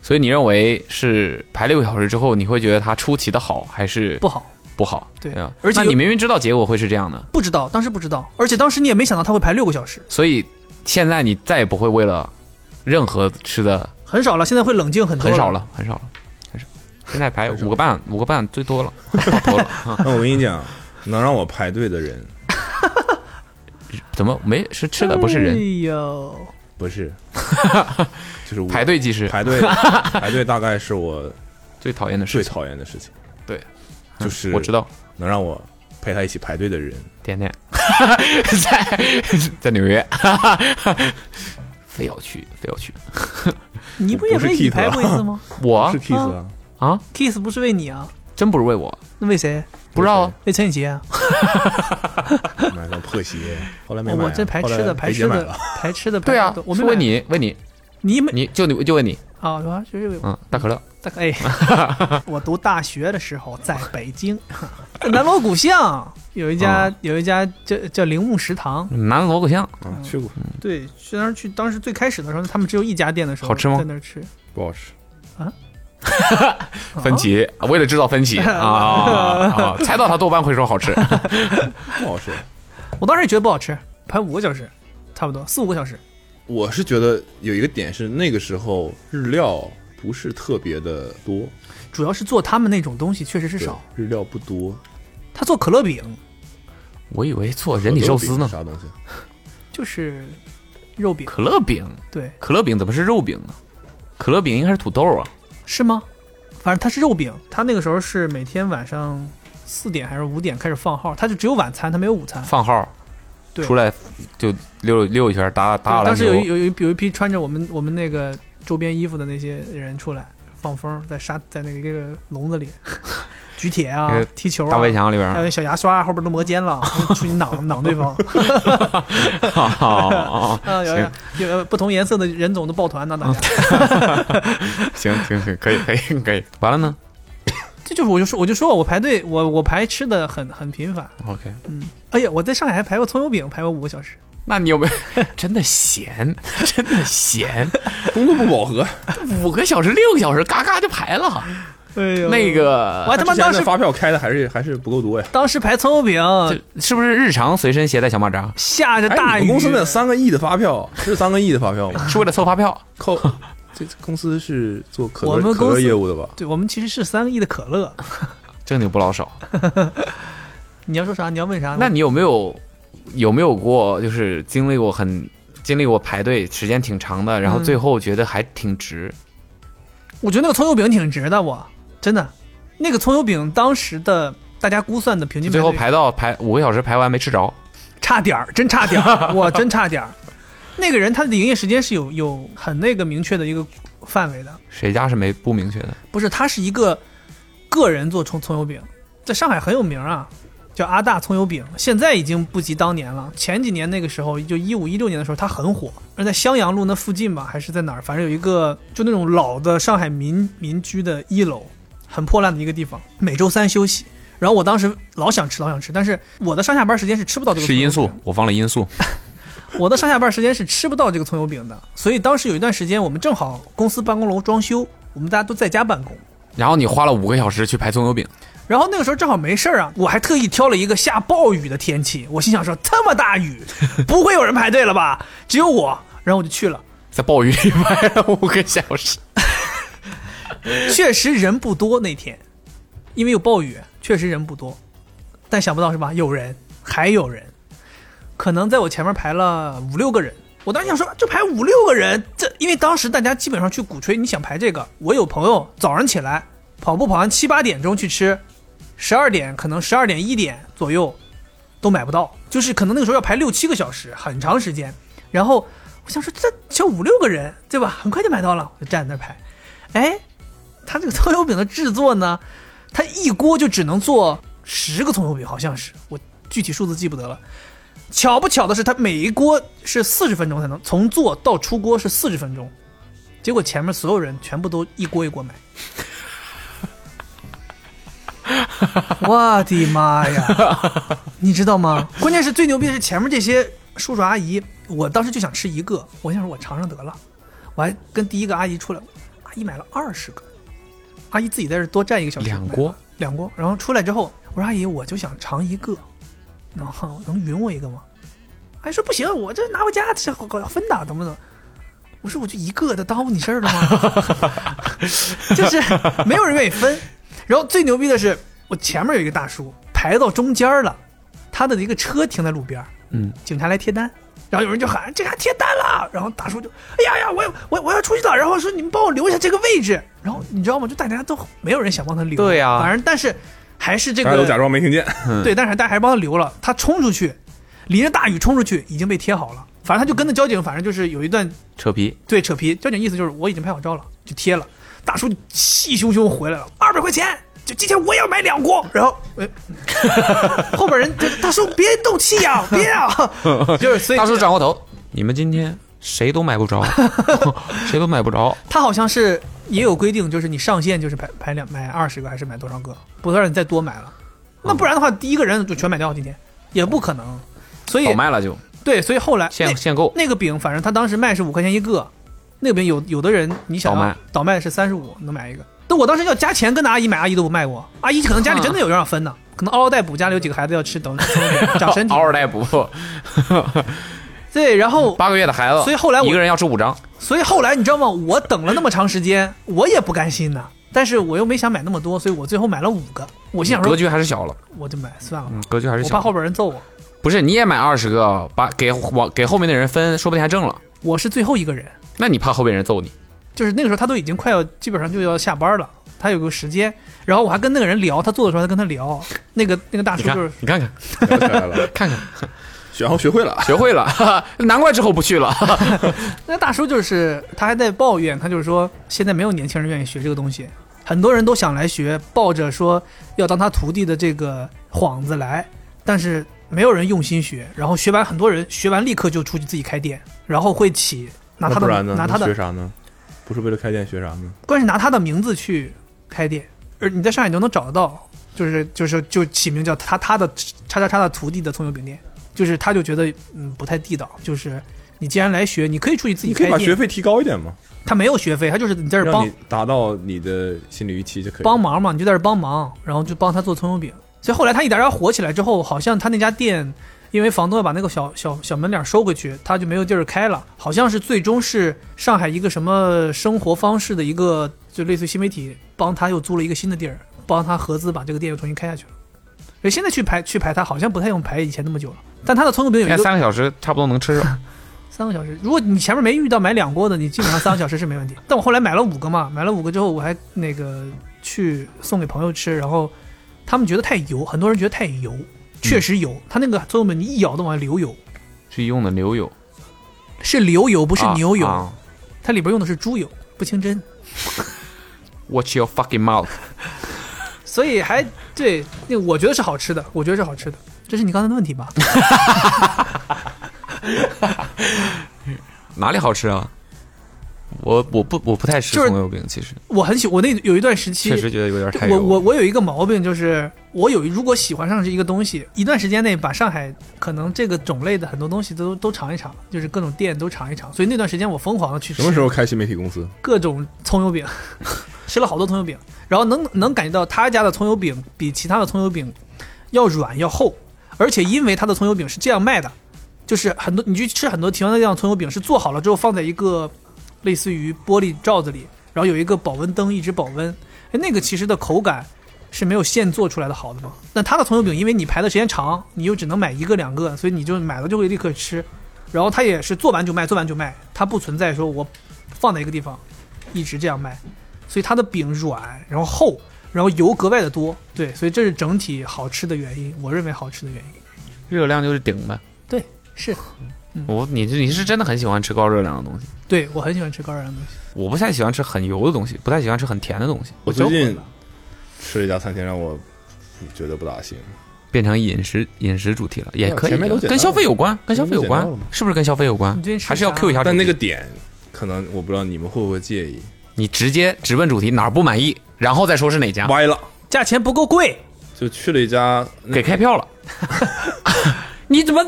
Speaker 3: 所以你认为是排六个小时之后，你会觉得它出奇的好，还是
Speaker 4: 不好。
Speaker 3: 不好？
Speaker 4: 对
Speaker 3: 啊，
Speaker 4: 而且
Speaker 3: 那你明明知道结果会是这样的，
Speaker 4: 不知道，当时不知道，而且当时你也没想到它会排六个小时，
Speaker 3: 所以现在你再也不会为了任何吃的
Speaker 4: 很少了。现在会冷静很多，
Speaker 3: 很少。了，很少了，很少。现在排五个半，五个半最多了，到头了。
Speaker 2: 那我跟你讲，能让我排队的人
Speaker 3: 怎么没是吃的不是人？
Speaker 4: 哎呦，
Speaker 2: 不是，就是
Speaker 3: 排队即是
Speaker 2: 排队排队，大概是我
Speaker 3: 最讨厌的事
Speaker 2: 最。讨厌的事情。
Speaker 3: 对，
Speaker 2: 就是
Speaker 3: 我知道，
Speaker 2: 能让我陪他一起排队的人，
Speaker 3: 点点 在在纽约，非要去，非要去。
Speaker 4: 你不也为你排过一次吗？
Speaker 3: 我？
Speaker 2: 是 Kiss 啊，
Speaker 3: 啊
Speaker 4: ，？Kiss 不是为你啊，
Speaker 3: 真不是为我，
Speaker 4: 那为谁？
Speaker 3: 不知道啊。
Speaker 4: 为陈雨杰啊？
Speaker 2: 买个破鞋，后来没买啊。
Speaker 4: 我这排吃的排吃的排吃的排
Speaker 3: 对啊，
Speaker 4: 我
Speaker 3: 是为你，问你，
Speaker 4: 你没
Speaker 3: 你就你就问你，
Speaker 4: 啊？是吧？就是。
Speaker 3: 嗯，大可乐，
Speaker 4: 大可哎，我读大学的时候在北京，南锣鼓巷有一家、有一家叫叫铃木食堂。
Speaker 3: 南锣鼓巷，
Speaker 2: 啊，去过，
Speaker 4: 对，去当时去当时最开始的时候，他们只有一家店的时候，
Speaker 3: 好吃吗
Speaker 4: 在那儿吃。
Speaker 2: 不好吃。
Speaker 3: 啊 分歧，为了制造分歧啊啊啊！猜到他多半会说好吃，
Speaker 2: 不好吃。
Speaker 4: 我当时也觉得不好吃，排五个小时，差不多四五个小时。
Speaker 2: 我是觉得有一个点是那个时候日料不是特别的多，
Speaker 4: 主要是做他们那种东西确实是少。
Speaker 2: 日料不多。
Speaker 4: 他做可乐饼
Speaker 3: 我以为做人体寿司呢。
Speaker 2: 啥东西？
Speaker 4: 就是肉饼，
Speaker 3: 可乐饼，
Speaker 4: 对，
Speaker 3: 可乐饼怎么是肉饼呢？可乐饼应该是土豆啊。
Speaker 4: 是吗？反正它是肉饼，他那个时候是每天晚上四点还是五点开始放号，他就只有晚餐，他没有午餐。
Speaker 3: 放号，
Speaker 4: 对
Speaker 3: 出来就溜溜一圈，打打打篮球
Speaker 4: 当时有。一有一有一批穿着我们我们那个周边衣服的那些人出来放风，在沙在那个这个笼子里 举铁啊、踢球啊，
Speaker 3: 大围墙里边
Speaker 4: 还有小牙刷后边都磨尖了，出去攮攮对方。
Speaker 3: 啊，
Speaker 4: 啊，有
Speaker 3: 行
Speaker 4: 有有不同颜色的人种的抱团呢，大家。
Speaker 3: 行行行，可以可以可以。完了呢？
Speaker 4: 这就是我就说我就说我排队我我排吃的很很频繁
Speaker 3: ，OK，嗯
Speaker 4: 哎呀，我在上海还排过葱油饼，排过五个小时。
Speaker 3: 那你有没有 真的闲？真的闲？
Speaker 2: 工作不饱和。
Speaker 3: 五个小时、六个小时，嘎嘎就排了。
Speaker 4: 哎呦
Speaker 3: 那个
Speaker 4: 我他妈当时
Speaker 2: 发票开的还是还是不够多呀。
Speaker 4: 当时排葱油饼，
Speaker 3: 是不是日常随身携带小马扎？
Speaker 4: 下着
Speaker 2: 哎，
Speaker 4: 大雨，
Speaker 2: 公司那三个亿的发票是三个亿的发票吗？
Speaker 3: 是为了凑发票？
Speaker 2: 扣，这这公司是做可
Speaker 4: 我们
Speaker 2: 乐可
Speaker 4: 公司
Speaker 2: 乐业务的吧？
Speaker 4: 对我们其实是三个亿的可乐。
Speaker 3: 正经不老少。
Speaker 4: 你要说啥？你要问啥？
Speaker 3: 那你有没有有没有过就是经历过很经历过排队时间挺长的，然后
Speaker 4: 嗯
Speaker 3: 最后觉得还挺值？
Speaker 4: 我觉得那个葱油饼挺值的，我真的，那个葱油饼当时的大家估算的平均
Speaker 3: 最后排到排五个小时排完没吃着，
Speaker 4: 差点儿，真差点儿，我真差点儿。那个人他的营业时间是有有很那个明确的一个范围的，
Speaker 3: 谁家是没不明确的？
Speaker 4: 不是他是一个个人做葱葱油饼，在上海很有名啊，叫阿大葱油饼，现在已经不及当年了。前几年那个时候，就一五一六年的时候，他很火，而在襄阳路那附近吧，还是在哪儿，反正有一个就那种老的上海民民居的一楼，很破烂的一个地方，每周三休息。然后我当时老想吃，老想吃，但是我的上下班时间是吃不到这个
Speaker 3: 是因素我放了因素。
Speaker 4: 我的上下班时间是吃不到这个葱油饼的，所以当时有一段时间，我们正好公司办公楼装修，我们大家都在家办公。
Speaker 3: 然后你花了五个小时去排葱油饼，
Speaker 4: 然后那个时候正好没事儿啊，我还特意挑了一个下暴雨的天气，我心想说这么大雨，不会有人排队了吧？只有我，然后我就去了，
Speaker 3: 在暴雨里排了五个小时。
Speaker 4: 确实人不多那天，因为有暴雨，确实人不多，但想不到是吧？有人，还有人，可能在我前面排了五六个人。我当时想说，就排五六个人，这因为当时大家基本上去鼓吹你想排这个。我有朋友早上起来跑步跑完七八点钟去吃，十二点可能十二点一点左右都买不到，就是可能那个时候要排六七个小时，很长时间。然后我想说，这就五六个人对吧？很快就买到了，我就站在那排。哎，他这个葱油饼的制作呢，他一锅就只能做十个葱油饼，好像是我具体数字记不得了。巧不巧的是，他每一锅是四十分钟才能从做到出锅是四十分钟，结果前面所有人全部都一锅一锅买。我的妈呀！你知道吗？关键是最牛逼的是前面这些叔叔阿姨，我当时就想吃一个，我想说我尝尝得了，我还跟第一个阿姨出来，阿姨买了二十个，阿姨自己在这多占一个小时，
Speaker 3: 两锅，
Speaker 4: 两锅，然后出来之后，我说阿姨，我就想尝一个，然后能匀我一个吗？还说不行，我这拿回家这要分的，怎么怎么？我说我就一个的耽误你事儿了吗？就是没有人愿意分。然后最牛逼的是，我前面有一个大叔排到中间了，他的一个车停在路边，
Speaker 3: 嗯，
Speaker 4: 警察来贴单，然后有人就喊这还贴单了，然后大叔就哎呀呀，我我我要出去了，然后说你们帮我留下这个位置，然后你知道吗？就大家都没有人想帮他留，
Speaker 3: 对呀
Speaker 4: 反正但是还是这
Speaker 2: 大家都假装没听见。
Speaker 4: 对，但是大家还是帮他留了，他冲出去，淋着大雨冲出去，已经被贴好了，反正他就跟着交警，反正就是有一段
Speaker 3: 扯皮，
Speaker 4: 对扯皮，交警意思就是我已经拍好照了，就贴了。大叔气汹汹回来了，二百块钱，就今天我也要买两锅。然后，哎，后边人就大叔别动气呀、别啊，就是所以
Speaker 3: 大叔转过头，你们今天谁都买不着，谁都买不着。
Speaker 4: 他好像是也有规定，就是你上线就是排排两买二十个还是买多少个，不能让你再多买了。那不然的话，第一个人就全买掉，今天也不可能。所以
Speaker 3: 倒卖了就。
Speaker 4: 对，所以后来那
Speaker 3: 限限购，
Speaker 4: 那个饼，反正他当时卖是五块钱一个，那个饼有有的人你想要
Speaker 3: 倒卖。
Speaker 4: 倒卖是三十五能买一个，但我当时要加钱跟那阿姨买，阿姨都不卖我，阿姨可能家里真的有人要分呢，可能嗷嗷待哺，家里有几个孩子要吃，等长身体。
Speaker 3: 嗷。嗷待哺，
Speaker 4: 对，然后
Speaker 3: 八个月的孩子，
Speaker 4: 所以后来我
Speaker 3: 一个人要吃五张，
Speaker 4: 所以后来你知道吗？我等了那么长时间，我也不甘心呐，但是我又没想买那么多，所以我最后买了五个。我心想说，
Speaker 3: 格局还是小了，
Speaker 4: 我就买算了，
Speaker 3: 嗯，格局还是小了。
Speaker 4: 我怕后边人揍我。
Speaker 3: 不是，你也买二十个，把给我给后面的人分，说不定还挣了。
Speaker 4: 我是最后一个人，
Speaker 3: 那你怕后边人揍你？
Speaker 4: 就是那个时候他都已经快要基本上就要下班了，他有个时间，然后我还跟那个人聊，他做的时候还跟他聊，那个那个大叔就是，
Speaker 3: 你看看，
Speaker 2: 聊起来了，
Speaker 3: 看看，
Speaker 2: 然后学会了。
Speaker 3: 学会了，哈 哈难怪之后不去了。
Speaker 4: 那大叔就是他还在抱怨，他就是说现在没有年轻人愿意学这个东西，很多人都想来学，抱着说要当他徒弟的这个幌子来，但是没有人用心学，然后学完很多人学完立刻就出去自己开店，然后会起拿他的
Speaker 2: 那不然呢？
Speaker 4: 拿他的
Speaker 2: 学啥呢？不是为了开店学啥呢？
Speaker 4: 关键是拿他的名字去开店，而你在上海都能找得到，就是就是就起名叫他他的叉叉叉的徒弟的葱油饼店，就是他就觉得嗯不太地道，就是你既然来学，你可以出去自己
Speaker 2: 你可以
Speaker 4: 开，
Speaker 2: 把学费提高一点嘛，
Speaker 4: 他没有学费，他就是你在这儿帮
Speaker 2: 让你达到你的心理预期就可以。
Speaker 4: 帮忙嘛，你就在这儿帮忙，然后就帮他做葱油饼。所以后来他一点点火起来之后，好像他那家店，因为房东要把那个小小小门脸收回去，他就没有地儿开了。好像是最终是上海一个什么生活方式的一个，就类似于新媒体帮他又租了一个新的地儿，帮他合资把这个店又重新开下去了。所以现在去排去排他，好像不太用排以前那么久了。但他的葱油饼有
Speaker 3: 现在
Speaker 4: 一个
Speaker 3: 三个小时差不多能吃上。
Speaker 4: 三个小时，如果你前面没遇到买两锅的，你基本上三个小时是没问题。但我后来买了五个嘛，买了五个之后，我还那个去送给朋友吃，然后他们觉得太油，很多人觉得太油，确实油。它那个葱油饼你一咬都往外流油，
Speaker 3: 是用的牛油，
Speaker 4: 是流油不是
Speaker 3: 啊
Speaker 4: 牛油，
Speaker 3: 啊
Speaker 4: 它里边用的是猪油，不清真
Speaker 3: ，Watch your fucking mouth！
Speaker 4: 所以还对，那我觉得是好吃的，我觉得是好吃的。这是你刚才的问题吧？
Speaker 3: 哪里好吃啊？我我不我不太吃葱油饼，其实
Speaker 4: 我很喜，我那有一段时期
Speaker 3: 确实觉得有点太油
Speaker 4: 我。我我有一个毛病，就是我有如果喜欢上这一个东西，一段时间内把上海可能这个种类的很多东西都都尝一尝，就是各种店都尝一尝。所以那段时间我疯狂的去吃
Speaker 2: 什么时候开新媒体公司？
Speaker 4: 各种葱油饼，吃了好多葱油饼，然后能能感觉到他家的葱油饼比其他的葱油饼要软要厚，而且因为它的葱油饼是这样卖的，就是很多你去吃很多其他的这样葱油饼是做好了之后放在一个类似于玻璃罩子里，然后有一个保温灯一直保温，哎，那个其实的口感是没有现做出来的好的嘛。那它的葱油饼，因为你排的时间长，你又只能买一个两个，所以你就买了就会立刻吃，然后它也是做完就卖，做完就卖，它不存在说我放在一个地方一直这样卖，所以它的饼软，然后厚，然后油格外的多，对，所以这是整体好吃的原因，我认为好吃的原因。
Speaker 3: 热量就是顶呗。
Speaker 4: 对，是
Speaker 3: 我你你是真的很喜欢吃高热量的东西，
Speaker 4: 对我很喜欢吃高热量的东西。
Speaker 3: 我不太喜欢吃很油的东西，不太喜欢吃很甜的东西。
Speaker 2: 我最近吃了一家餐厅，让我觉得不大行。
Speaker 3: 变成饮食饮食主题了，也可以跟消费有关，跟消费有关是不是跟消费有关还是要 Q 一下？
Speaker 2: 但那个点，可能我不知道你们会不会介意。
Speaker 3: 你直接直问主题哪儿不满意，然后再说是哪家，
Speaker 2: 歪了，
Speaker 4: 价钱不够贵，
Speaker 2: 就去了一家
Speaker 3: 给开票了。你怎么？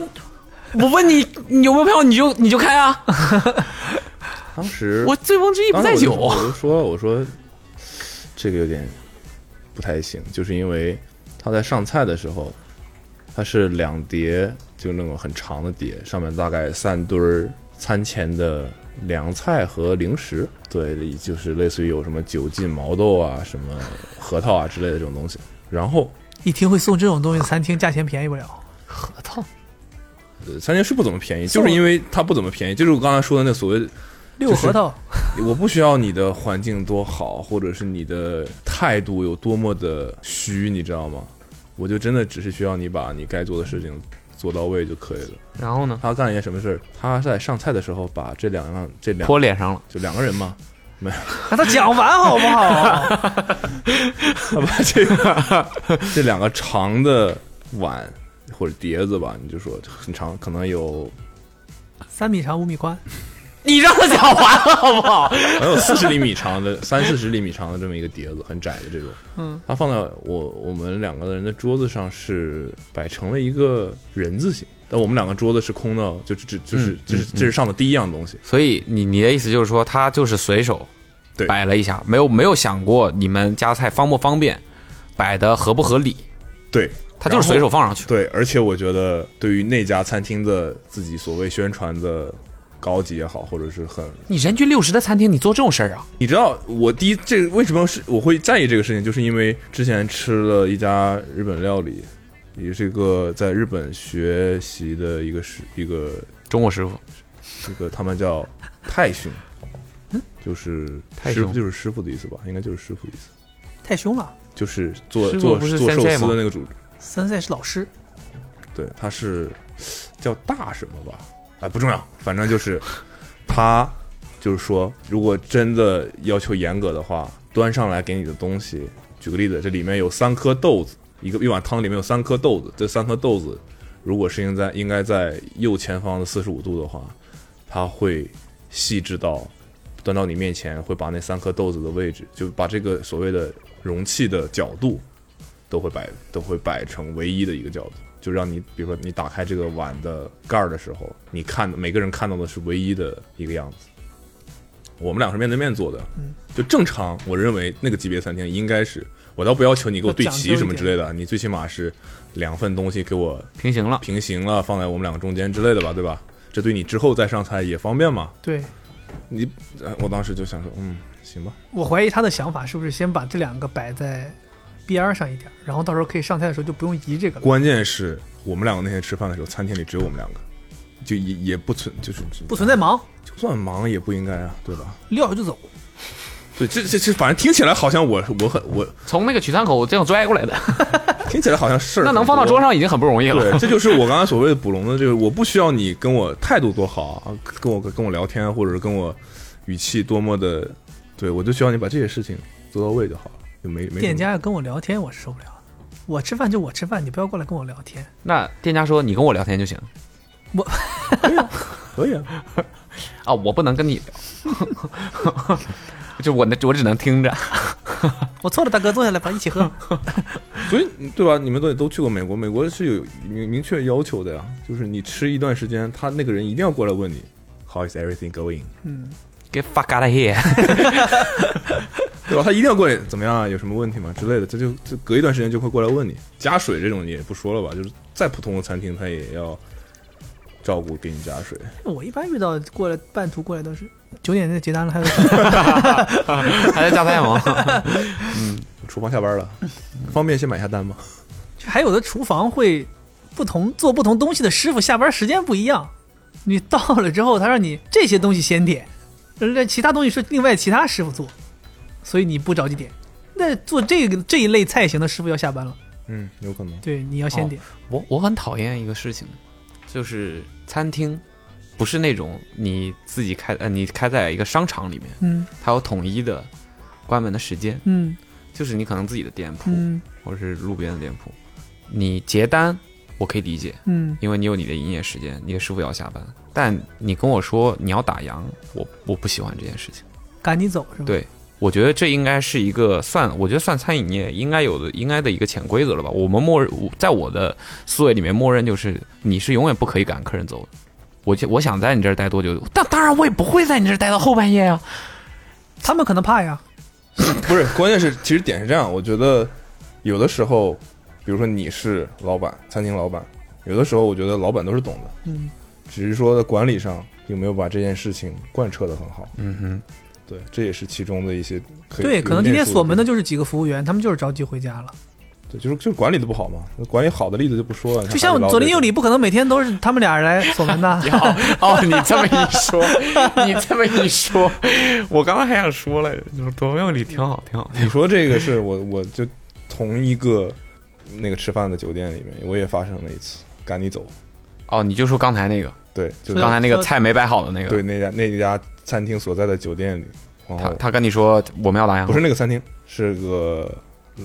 Speaker 3: 我问你你有没有票，你就你就开啊！
Speaker 2: 当时
Speaker 3: 我醉翁之意不在酒。
Speaker 2: 我就说我说这个有点不太行，就是因为他在上菜的时候，他是两碟，就那种很长的碟，上面大概三堆儿餐前的凉菜和零食，对，就是类似于有什么酒浸毛豆啊、什么核桃啊之类的这种东西。然后
Speaker 4: 一听会送这种东西的餐厅，价钱便宜不了。
Speaker 3: 核桃，
Speaker 2: 呃餐厅是不怎么便宜，就是因为它不怎么便宜，就是我刚才说的那所谓
Speaker 4: 六核桃，
Speaker 2: 我不需要你的环境多好，或者是你的态度有多么的虚，你知道吗？我就真的只是需要你把你该做的事情做到位就可以了。
Speaker 3: 然后呢？
Speaker 2: 他干了一件什么事儿？他在上菜的时候把这两样这两
Speaker 3: 泼脸上了。
Speaker 2: 就两个人嘛，
Speaker 4: 让他讲完好不好？
Speaker 2: 他把这个这两个长的碗或者碟子吧，你就说很长，可能有
Speaker 4: 三米长，五米宽，
Speaker 3: 你让他讲完了好不好？
Speaker 2: 可能有四十厘米长的、三四十厘米长的这么一个碟子，很窄的这种。
Speaker 4: 嗯，
Speaker 2: 它放在我我们两个人的桌子上是摆成了一个人字形，但我们两个桌子是空的，就只就是
Speaker 3: 嗯
Speaker 2: 这是
Speaker 3: 嗯
Speaker 2: 这是上的第一样东西。
Speaker 3: 所以你你的意思就是说，他就是随手
Speaker 2: 对
Speaker 3: 摆了一下，没有没有想过你们夹菜方不方便，摆的合不合理，
Speaker 2: 对
Speaker 3: 他就是随手放上去。
Speaker 2: 对，而且我觉得对于那家餐厅的自己所谓宣传的高级也好，或者是很
Speaker 3: 你人均六十的餐厅，你做这种事儿啊？
Speaker 2: 你知道我第一这为什么是我会在意这个事情，就是因为之前吃了一家日本料理，也是一个在日本学习的一个师一个
Speaker 3: 中国师傅，
Speaker 2: 这个他们叫太兄，就是
Speaker 3: 太兄
Speaker 2: 师傅就是师傅的意思吧？应该就是师傅的意思，
Speaker 4: 太凶了。
Speaker 2: 就是做做做寿司的那个主，
Speaker 4: 三赛是老师，
Speaker 2: 对，他是叫大什么吧？哎，不重要，反正就是他就是说，如果真的要求严格的话，端上来给你的东西，举个例子，这里面有三颗豆子，一个一碗汤里面有三颗豆子，这三颗豆子如果是应在应该在右前方的四十五度的话，它会细致到端到你面前，会把那三颗豆子的位置，就把这个所谓的容器的角度，都会摆都会摆成唯一的一个角度，就让你比如说你打开这个碗的盖儿的时候，你看每个人看到的是唯一的一个样子。我们俩是面对面坐的，就正常，我认为那个级别餐厅应该是，我倒不要求你给我对齐什么之类的，你最起码是两份东西给我
Speaker 3: 平行了。
Speaker 2: 平行了，放在我们两个中间之类的吧，对吧？这对你之后再上菜也方便嘛。
Speaker 4: 对
Speaker 2: 你，呃我当时就想说，嗯，行吧，
Speaker 4: 我怀疑他的想法是不是先把这两个摆在边儿上一点，然后到时候可以上菜的时候就不用移这个了。
Speaker 2: 关键是我们两个那天吃饭的时候，餐厅里只有我们两个，就也也不存，就是
Speaker 4: 不存在忙，
Speaker 2: 就算忙也不应该啊，对吧？
Speaker 4: 撂下就走。
Speaker 2: 对，这这这，反正听起来好像我我很我
Speaker 3: 从那个取餐口这样拽过来的，
Speaker 2: 听起来好像是
Speaker 3: 那能放到桌上已经很不容易了。
Speaker 2: 对，这就是我刚才所谓的捕龙的这个，我不需要你跟我态度多好啊，跟我跟我聊天，或者是跟我语气多么的，对我就需要你把这些事情做到位就好了，就没没
Speaker 4: 店家要跟我聊天，我是受不了的。我吃饭就我吃饭，你不要过来跟我聊天。
Speaker 3: 那店家说你跟我聊天就行我
Speaker 2: 可以啊，
Speaker 3: 啊，我不能跟你聊，就我那我只能听着。
Speaker 4: 我错了，大哥，坐下来吧，一起喝。
Speaker 2: 所以对吧？你们都都去过美国，美国是有明明确要求的呀，就是你吃一段时间，他那个人一定要过来问你 How is everything going，嗯
Speaker 3: Get fuck out of here！
Speaker 2: 对吧？他一定要过来怎么样啊？有什么问题吗之类的？他就就隔一段时间就会过来问你。加水这种你也不说了吧，就是再普通的餐厅，他也要照顾给你加水。
Speaker 4: 我一般遇到过来半途过来都是九点就结单了，还有
Speaker 3: 还在加菜吗？
Speaker 2: 嗯厨房下班了，方便先买下单吗？
Speaker 4: 还有的厨房会不同做不同东西的师傅下班时间不一样，你到了之后，他让你这些东西先点，那其他东西是另外其他师傅做，所以你不着急点。那做这个这一类菜型的师傅要下班了，
Speaker 2: 嗯，有可能。
Speaker 4: 对，你要先点。
Speaker 3: 我我很讨厌一个事情，就是餐厅不是那种你自己开呃你开在一个商场里面，
Speaker 4: 嗯
Speaker 3: 它有统一的关门的时间，
Speaker 4: 嗯
Speaker 3: 就是你可能自己的店铺、
Speaker 4: 嗯
Speaker 3: 或者是路边的店铺，你结单我可以理解，
Speaker 4: 嗯，
Speaker 3: 因为你有你的营业时间，你的师傅要下班。但你跟我说你要打烊，我我不喜欢这件事情。
Speaker 4: 赶你走是吧？，
Speaker 3: 对，我觉得这应该是一个算，我觉得算餐饮业应该有的应该的一个潜规则了吧。我们默认，在我的思维里面，默认就是你是永远不可以赶客人走的。我就我想在你这儿待多久，但当然我也不会在你这儿待到后半夜啊。
Speaker 4: 他们可能怕呀。
Speaker 2: 不是，关键是其实点是这样，我觉得有的时候，比如说你是老板，餐厅老板，有的时候我觉得老板都是懂的，
Speaker 4: 嗯，
Speaker 2: 只是说在管理上有没有把这件事情贯彻的很好。
Speaker 3: 嗯哼，
Speaker 2: 对，这也是其中的一些可以
Speaker 4: 对，可能今天锁门的
Speaker 2: 就
Speaker 4: 就是几个服务员，他们就是着急回家了。
Speaker 2: 对，就是就是管理的不好嘛。那管理好的例子就不说了，
Speaker 4: 就像左邻右里，不可能每天都是他们俩人来锁门的。
Speaker 3: 好哦，你这么一说，你这么一说，我刚刚还想说来着，就是左右里挺好，挺好。
Speaker 2: 你说这个是我我就同一个那个吃饭的酒店里面，我也发生了一次赶你走。
Speaker 3: 哦，你就说刚才那个，
Speaker 2: 对，就是
Speaker 3: 刚才那个菜没摆好的那个，
Speaker 2: 对那家那家餐厅所在的酒店里，然后
Speaker 3: 他他跟你说我们要打烊，
Speaker 2: 不是那个餐厅，是个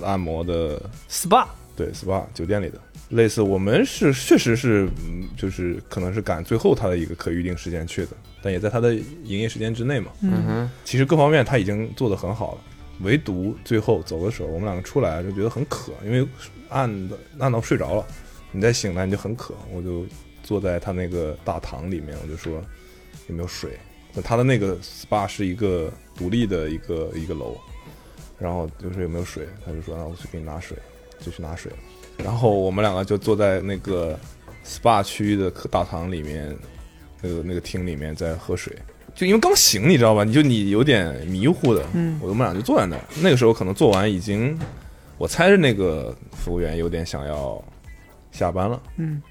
Speaker 2: 按摩的
Speaker 4: SPA
Speaker 2: 对 SPA 酒店里的，类似我们是确实是嗯就是可能是赶最后他的一个可预定时间去的，但也在他的营业时间之内嘛。
Speaker 3: 嗯哼，
Speaker 2: 其实各方面他已经做得很好了，唯独最后走的时候，我们两个出来就觉得很渴，因为按的按到睡着了，你再醒来你就很渴，我就坐在他那个大堂里面，我就说有没有水？那他的那个 SPA 是一个独立的一个一个楼，然后就是有没有水，他就说那我去给你拿水，就去拿水。然后我们两个就坐在那个 SPA 区域的大堂里面，那个那个厅里面在喝水。就因为刚醒，你知道吧？你就你有点迷糊的，
Speaker 4: 嗯
Speaker 2: 我们俩就坐在那儿。那个时候可能做完已经，我猜着那个服务员有点想要下班了，
Speaker 4: 嗯，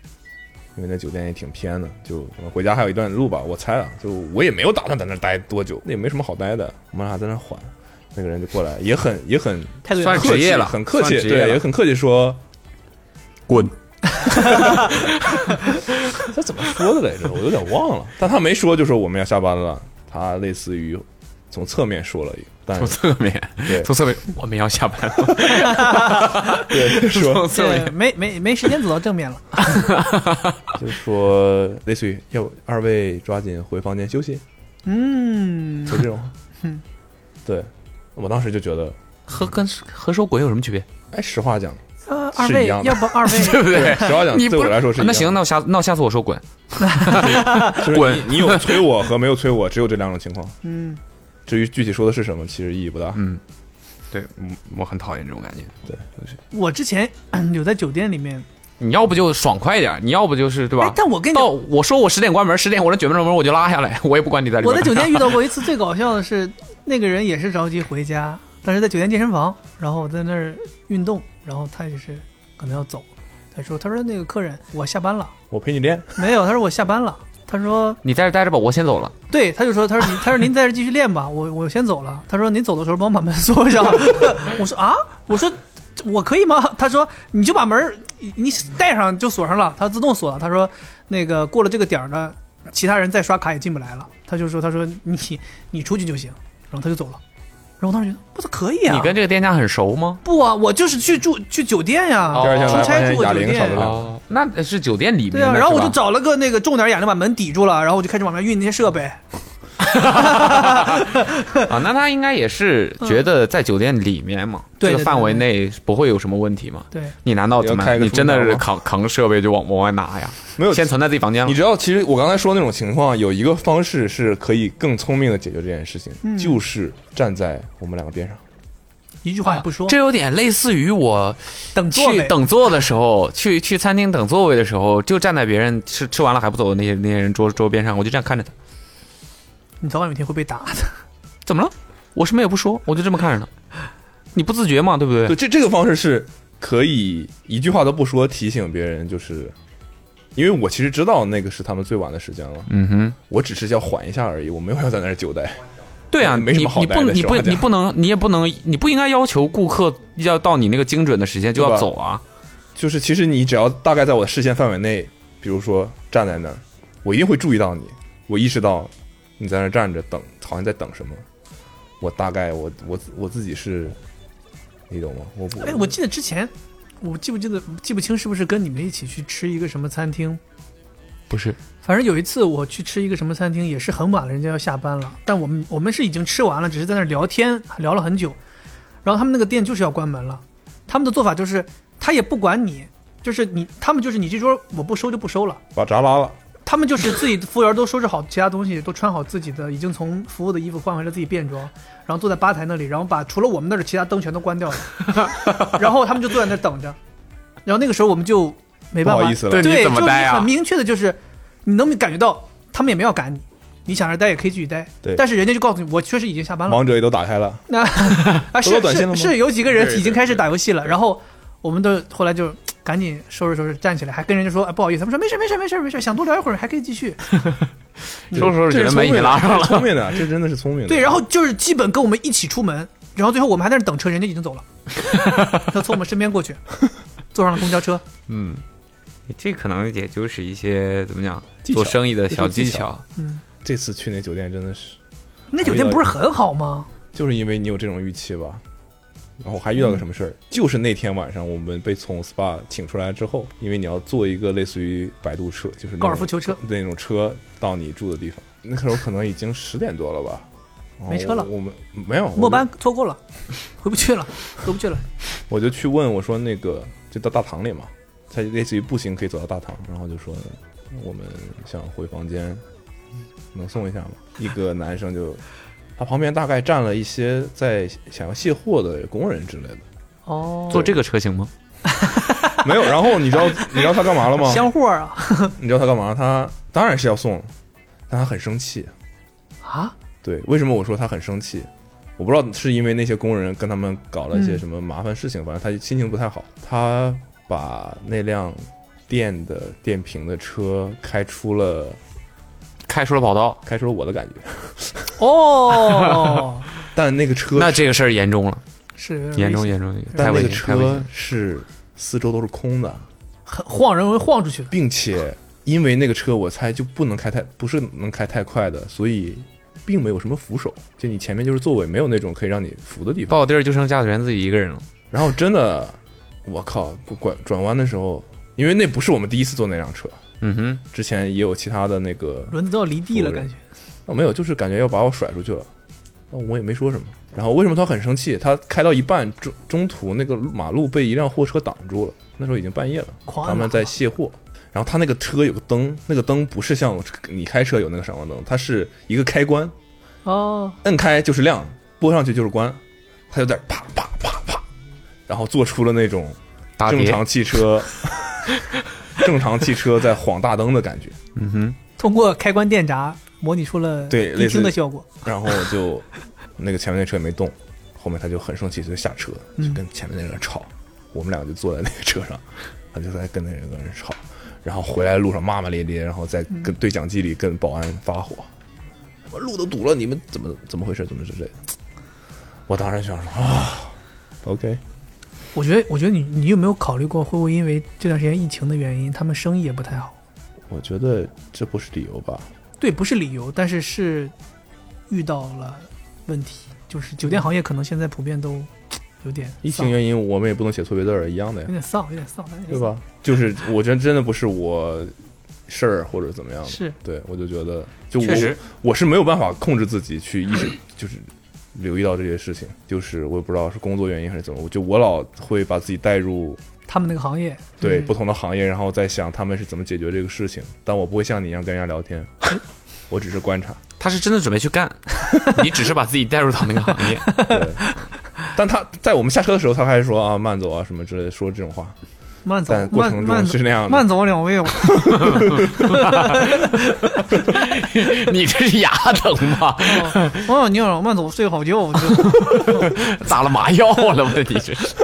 Speaker 2: 因为那酒店也挺偏的，就可能回家还有一段路吧。我猜啊，就我也没有打算在那待多久，那也没什么好待的。我们俩在那缓，那个人就过来，也很也很
Speaker 4: 态度也
Speaker 3: 算
Speaker 4: 好
Speaker 2: 客气
Speaker 3: 职业了
Speaker 2: 很客气，对，也很客气说
Speaker 3: 滚。
Speaker 2: 他怎么说的来着？我有点忘了，但他没说就说我们要下班了，他类似于从侧面说了一个，但
Speaker 3: 从侧面，
Speaker 2: 对。
Speaker 3: 从侧面，我们要下班。了。
Speaker 2: 对说。
Speaker 3: 从侧面，
Speaker 4: 没没没时间走到正面了。
Speaker 2: 就说类似于要不二位抓紧回房间休息，
Speaker 4: 嗯，
Speaker 2: 就这种。
Speaker 4: 嗯，
Speaker 2: 对，我当时就觉得，
Speaker 3: 和跟和说鬼有什么区别？
Speaker 2: 哎，实话讲，
Speaker 4: 呃，二位要不二位。
Speaker 3: 对不对？
Speaker 2: 实话讲，对我来说是
Speaker 3: 那行，那我下那我下次我说滚。
Speaker 2: 就是
Speaker 3: 滚。
Speaker 2: 你你有催我和没有催我，只有这两种情况。
Speaker 4: 嗯，
Speaker 2: 至于具体说的是什么，其实意义不大。
Speaker 3: 嗯，对，嗯我很讨厌这种感觉。
Speaker 4: 对我之前有在酒店里面，
Speaker 3: 你要不就爽快一点，你要不就是对吧？
Speaker 4: 但我跟你
Speaker 3: 到，我说我十点关门，十点我的卷门门我就拉下来，我也不管你在里。
Speaker 4: 我在酒店遇到过一次最搞笑的是，那个人也是着急回家，但是在酒店健身房，然后我在那儿运动，然后他也是可能要走，他说他说那个客人我下班了，
Speaker 2: 我陪你练，
Speaker 4: 没有，他说我下班了，他说
Speaker 3: 你在这待着吧，我先走了。
Speaker 4: 对，他就说他说你他说您在这继续练吧，我我先走了，他说您走的时候帮我把门锁上，我说啊，我说我可以吗？他说你就把门你你带上就锁上了，它自动锁了。他说那个过了这个点儿呢，其他人再刷卡也进不来了。他就说他说你你出去就行，然后他就走了。然后我当时觉得我操可以啊，
Speaker 3: 你跟这个店家很熟吗？
Speaker 4: 不啊，我就是去住去酒店呀，出差住过酒店
Speaker 3: 那是酒店里面。
Speaker 4: 对啊，然后我就找了个那个重点哑铃把门抵住了，然后我就开始往外运那些设备。
Speaker 3: 啊，那他应该也是觉得在酒店里面嘛，这个范围内不会有什么问题嘛？
Speaker 4: 对，
Speaker 3: 你难道怎么
Speaker 2: 你
Speaker 3: 真的是扛扛着设备就往往外拿呀？
Speaker 2: 没有，
Speaker 3: 先存在自己房间了
Speaker 2: 你知道，其实我刚才说那种情况，有一个方式是可以更聪明的解决这件事情，
Speaker 4: 嗯
Speaker 2: 就是站在我们两个边上。
Speaker 4: 一句话也不说，
Speaker 3: 这有点类似于我
Speaker 4: 等座位。
Speaker 3: 去等座的时候，去去餐厅等座位的时候，就站在别人吃吃完了还不走的那些那些人桌桌边上，我就这样看着他。
Speaker 4: 你早晚有一天会被打的。
Speaker 3: 怎么了？我什么也不说，我就这么看着呢。你不自觉嘛，对不对？
Speaker 2: 对，这这个方式是可以一句话都不说提醒别人，就是因为我其实知道那个是他们最晚的时间了，
Speaker 3: 嗯哼，
Speaker 2: 我只是要缓一下而已，我没有要在那儿久待。
Speaker 3: 对啊，
Speaker 2: 没什么好
Speaker 3: 你你不你不你不能你也不能你不应该要求顾客要到你那个精准的时间就要走啊。
Speaker 2: 就是其实你只要大概在我的视线范围内，比如说站在那儿，我一定会注意到你，我意识到你在那站着等，好像在等什么。我大概我我我自己是，你懂吗？我不，
Speaker 4: 哎，我记得之前，我记不记得记不清是不是跟你们一起去吃一个什么餐厅？
Speaker 3: 不是，
Speaker 4: 反正有一次我去吃一个什么餐厅，也是很晚了，人家要下班了，但我们我们是已经吃完了，只是在那聊天，聊了很久。然后他们那个店就是要关门了，他们的做法就是他也不管你，就是你他们就是你这桌我不收就不收了。
Speaker 2: 把闸拉了。
Speaker 4: 他们就是自己服务员都收拾好其他东西，都穿好自己的已经从服务的衣服换回了自己便装，然后坐在吧台那里，然后把除了我们那儿的其他灯全都关掉了，然后他们就坐在那儿等着。然后那个时候我们就没办法，
Speaker 2: 不好意思了
Speaker 3: 对怎么待啊
Speaker 4: 就是很明确的就是，你能感觉到他们也没有赶你，你想着待也可以继续待，
Speaker 2: 对。
Speaker 4: 但是人家就告诉你，我确实已经下班了。
Speaker 2: 王者也都打开了，
Speaker 4: 那 啊是是是有几个人已经开始打游戏了，然后我们都后来就 赶紧收拾收拾站起来，还跟人家说、哎、不好意思，他们说没事没事没事没事，想多聊一会儿还可以继续。
Speaker 3: 收拾收拾
Speaker 2: 这
Speaker 3: 人门已经拉上了。
Speaker 2: 聪明的，这真的是聪明的。
Speaker 4: 对，然后就是基本跟我们一起出门，然后最后我们还在那等车，人家已经走了，他从我们身边过去，坐上了公交车。
Speaker 3: 嗯，这可能也就是一些怎么讲做生意的小技
Speaker 2: 巧。
Speaker 4: 嗯，
Speaker 2: 这次去那酒店真的是，
Speaker 4: 那酒店不是很好吗？
Speaker 2: 就是因为你有这种预期吧。然后还遇到个什么事儿，就是那天晚上我们被从 SPA 请出来之后，因为你要坐一个类似于摆渡车，就是
Speaker 4: 高尔夫球车
Speaker 2: 那种车到你住的地方。那时候可能已经十点多了吧，
Speaker 4: 没车了
Speaker 2: 我们没有
Speaker 4: 末班错过了，回不去了，回不去了。
Speaker 2: 我就去问我说那个就到大堂里嘛，它类似于步行可以走到大堂，然后就说我们想回房间，能送一下吗？一个男生就他旁边大概站了一些在想要卸货的工人之类的，
Speaker 4: 哦，
Speaker 3: 坐这个车型吗？
Speaker 2: 没有。然后你知道你知道他干嘛了吗？
Speaker 4: 箱货啊
Speaker 2: 你知道他干嘛？他当然是要送，但他很生气。
Speaker 4: 啊！
Speaker 2: 对，为什么我说他很生气？我不知道是因为那些工人跟他们搞了一些
Speaker 4: 嗯
Speaker 2: 什么麻烦事情，反正他心情不太好。他把那辆电的电瓶的车开出了，
Speaker 3: 开出了宝刀，
Speaker 2: 开出了我的感觉。
Speaker 4: 哦，
Speaker 2: 但那个车，
Speaker 3: 那这个事儿严重了，
Speaker 4: 是
Speaker 3: 严重严重，
Speaker 2: 但那个
Speaker 3: 太危险，太危
Speaker 2: 车
Speaker 3: 险。
Speaker 2: 是四周都是空的，
Speaker 4: 很晃人，晃出去了。
Speaker 2: 并且因为那个车我猜就不能开太，不是能开太快的，所以并没有什么扶手，就你前面就是座位，没有那种可以让你扶的地方。
Speaker 3: 到地儿就剩驾驶员自己一个人了。
Speaker 2: 然后真的，我靠，不拐转弯的时候，因为那不是我们第一次坐那辆车，
Speaker 3: 嗯哼，
Speaker 2: 之前也有其他的那个，
Speaker 4: 轮子都要离地了，感觉。
Speaker 2: 那没有，就是感觉要把我甩出去了。那我也没说什么。然后为什么他很生气？他开到一半中中途那个马路被一辆货车挡住了，那时候已经半夜了，
Speaker 4: 狂
Speaker 2: 他们在卸货。然后他那个车有个灯，那个灯不是像你开车有那个闪光灯，它是一个开关，
Speaker 4: 哦，
Speaker 2: 摁开就是亮，拨上去就是关，他就在啪啪啪啪，然后做出了那种，正常汽车 正常汽车在晃大灯的感觉。
Speaker 3: 嗯哼，
Speaker 4: 通过开关电闸模拟出了
Speaker 2: 对类似
Speaker 4: 的效果。
Speaker 2: 然后就 那个前面那车也没动，后面他就很生气，就下车就跟前面那个人吵。我们两个就坐在那个车上，他就在跟那个人吵，然后回来的路上骂骂咧咧，然后在跟对讲机里跟保安发火，我路都堵了，你们怎么怎么回事？怎么之类的。我当时想说啊，OK，
Speaker 4: 我觉得，我觉得你你有没有考虑过，会不会因为这段时间疫情的原因，他们生意也不太好？
Speaker 2: 我觉得这不是理由吧？
Speaker 4: 对，不是理由，但是是遇到了问题，就是酒店行业可能现在普遍都有点
Speaker 2: 疫情原因，我们也不能写错别字儿，一样的呀
Speaker 4: 有，点丧，有点丧，
Speaker 2: 对吧？就是我觉得真的不是我事儿或者怎么样的，
Speaker 4: 是
Speaker 2: 对我就觉得，就我
Speaker 3: 确实，
Speaker 2: 我是没有办法控制自己去一直，就是留意到这些事情，就是我也不知道是工作原因还是怎么，就我老会把自己带入
Speaker 4: 他们那个行业，嗯
Speaker 2: 对不同的行业，然后再想他们是怎么解决这个事情，但我不会像你一样跟人家聊天，我只是观察。
Speaker 3: 他是真的准备去干，你只是把自己带入到那个行业。
Speaker 2: 对，但他在我们下车的时候，他还是说啊慢走啊什么之类的，说这种话，
Speaker 4: 慢走，
Speaker 2: 但过程中
Speaker 4: 慢慢走
Speaker 2: 是那样的。
Speaker 4: 慢走两位哦，
Speaker 3: 你这是牙疼吗？
Speaker 4: 哦，你好，慢走，睡个好觉。就
Speaker 3: 打了麻药了吗？你这是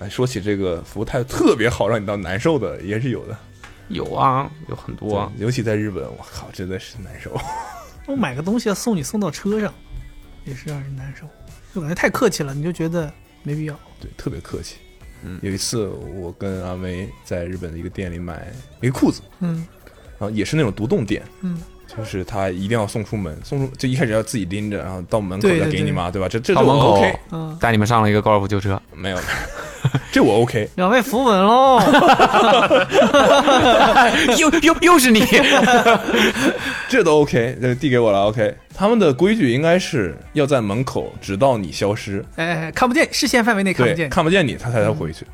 Speaker 2: 哎，说起这个服务态度特别好，让你到难受的也是有的。
Speaker 3: 有啊，有很多啊。
Speaker 2: 尤其在日本，我靠，真的是难受。
Speaker 4: 我买个东西要送你送到车上，也是让人难受，就感觉太客气了，你就觉得没必要。
Speaker 2: 对，特别客气。
Speaker 3: 嗯。
Speaker 2: 有一次我跟阿威在日本的一个店里买一个裤子，
Speaker 4: 嗯。
Speaker 2: 然后也是那种独栋店，
Speaker 4: 嗯，
Speaker 2: 就是他一定要送出门，送出就一开始要自己拎着，然后到门口再给你嘛，对吧？这这这我
Speaker 3: 到门口
Speaker 2: OK，
Speaker 4: 嗯，
Speaker 3: 带你们上了一个高尔夫球车，
Speaker 2: 没有，这我 OK。
Speaker 4: 两位扶稳喽。
Speaker 3: 又又又是你，
Speaker 2: 这都 OK，这递给我了 OK。他们的规矩应该是要在门口，直到你消失，
Speaker 4: 哎，看不见，视线范围内看不，见。
Speaker 2: 看不见你，他才能回去。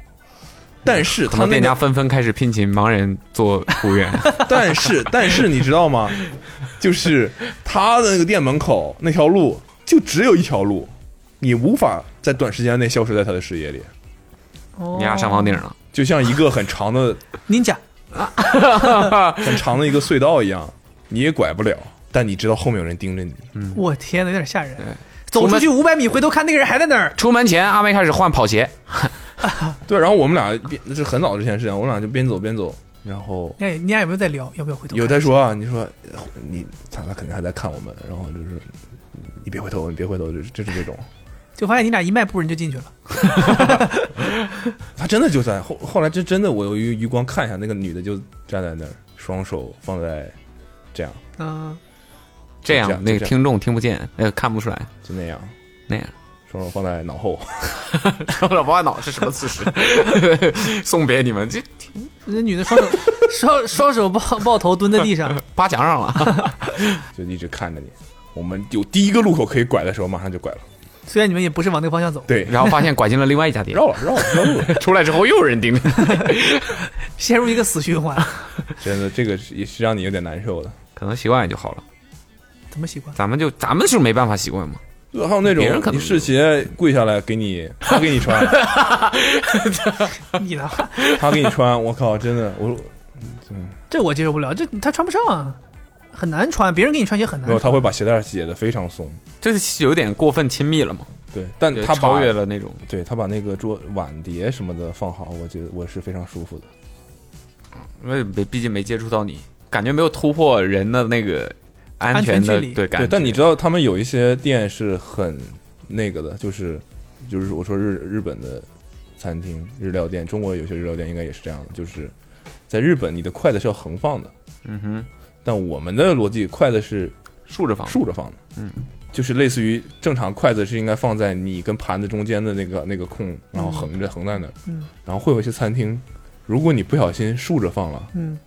Speaker 2: 但是
Speaker 3: 他们店家纷纷开始聘请盲人做服务员。
Speaker 2: 但是但是你知道吗？就是他的那个店门口那条路就只有一条路，你无法在短时间内消失在他的视野里，
Speaker 4: 哦
Speaker 3: 你俩上房顶了，
Speaker 2: 就像一个很长的
Speaker 4: 您讲啊，
Speaker 2: 很长的一个隧道一样，你也拐不了，但你知道后面有人盯着你。
Speaker 4: 我天呐，有点吓人
Speaker 3: 对。
Speaker 4: 走出去五百米，回头看那个人还在那儿。
Speaker 3: 出门前阿妹开始换跑鞋，
Speaker 2: 对，然后我们俩边那是很早之前的事情，我们俩就边走边走，然后
Speaker 4: 哎，你俩有没有在聊？要不要回头？
Speaker 2: 有在说啊，你说你他他肯定还在看我们，然后就是你别回头，你别回头，就是就是这种。
Speaker 4: 就发现你俩一迈步人就进去了。
Speaker 2: 他真的就在后后来，就真的我有余余光看一下，那个女的就站在那儿，双手放在这样，
Speaker 4: 嗯，
Speaker 3: 这样那个听众听不见，那个，看不出来。
Speaker 2: 就那样，
Speaker 3: 那样，
Speaker 2: 双手放在脑后。
Speaker 3: 老爸脑是什么姿势？送别你们，这
Speaker 4: 那女的双手 双双手抱抱头蹲在地上，
Speaker 3: 扒墙上了。
Speaker 2: 就一直看着你。我们有第一个路口可以拐的时候，马上就拐了。
Speaker 4: 虽然你们也不是往那个方向走，
Speaker 2: 对，
Speaker 3: 然后发现拐进了另外一家店，
Speaker 2: 绕了绕了绕了，
Speaker 3: 出来之后又有人盯着。
Speaker 4: 陷入一个死循环。
Speaker 2: 真的这个是也是让你有点难受的。
Speaker 3: 可能习惯也就好了。
Speaker 4: 怎么习惯？
Speaker 3: 咱们就咱们是没办法习惯嘛。
Speaker 2: 对，还有那种
Speaker 3: 别人可能
Speaker 2: 你试鞋跪下来给你，他给你穿，
Speaker 4: 你呢？
Speaker 2: 他给你穿，我靠，真的，我
Speaker 4: 这我接受不了，这他穿不上啊，很难穿。别人给你穿鞋很难
Speaker 2: 没有，
Speaker 4: 穿。
Speaker 2: 他会把鞋带解的非常松。
Speaker 3: 这是有点过分亲密了嘛？
Speaker 2: 对，但他
Speaker 3: 超越了那种。
Speaker 2: 对他把那个桌碗碟什么的放好，我觉得我是非常舒服的。
Speaker 3: 因为没毕竟没接触到你，感觉没有突破人的那个安全
Speaker 4: 距离
Speaker 2: 对，
Speaker 3: 对感觉。
Speaker 2: 但你知道他们有一些店是很那个的，就是就是我说日日本的餐厅、日料店，中国有些日料店应该也是这样的，就是在日本你的筷子是要横放的，
Speaker 3: 嗯哼，
Speaker 2: 但我们的逻辑筷子是
Speaker 3: 竖着放，
Speaker 2: 竖着放的，
Speaker 3: 嗯，
Speaker 2: 就是类似于正常筷子是应该放在你跟盘子中间的那个那个空，然后横着横在那儿，
Speaker 4: 嗯
Speaker 2: 然后会有一些餐厅，如果你不小心竖着放了，
Speaker 4: 嗯，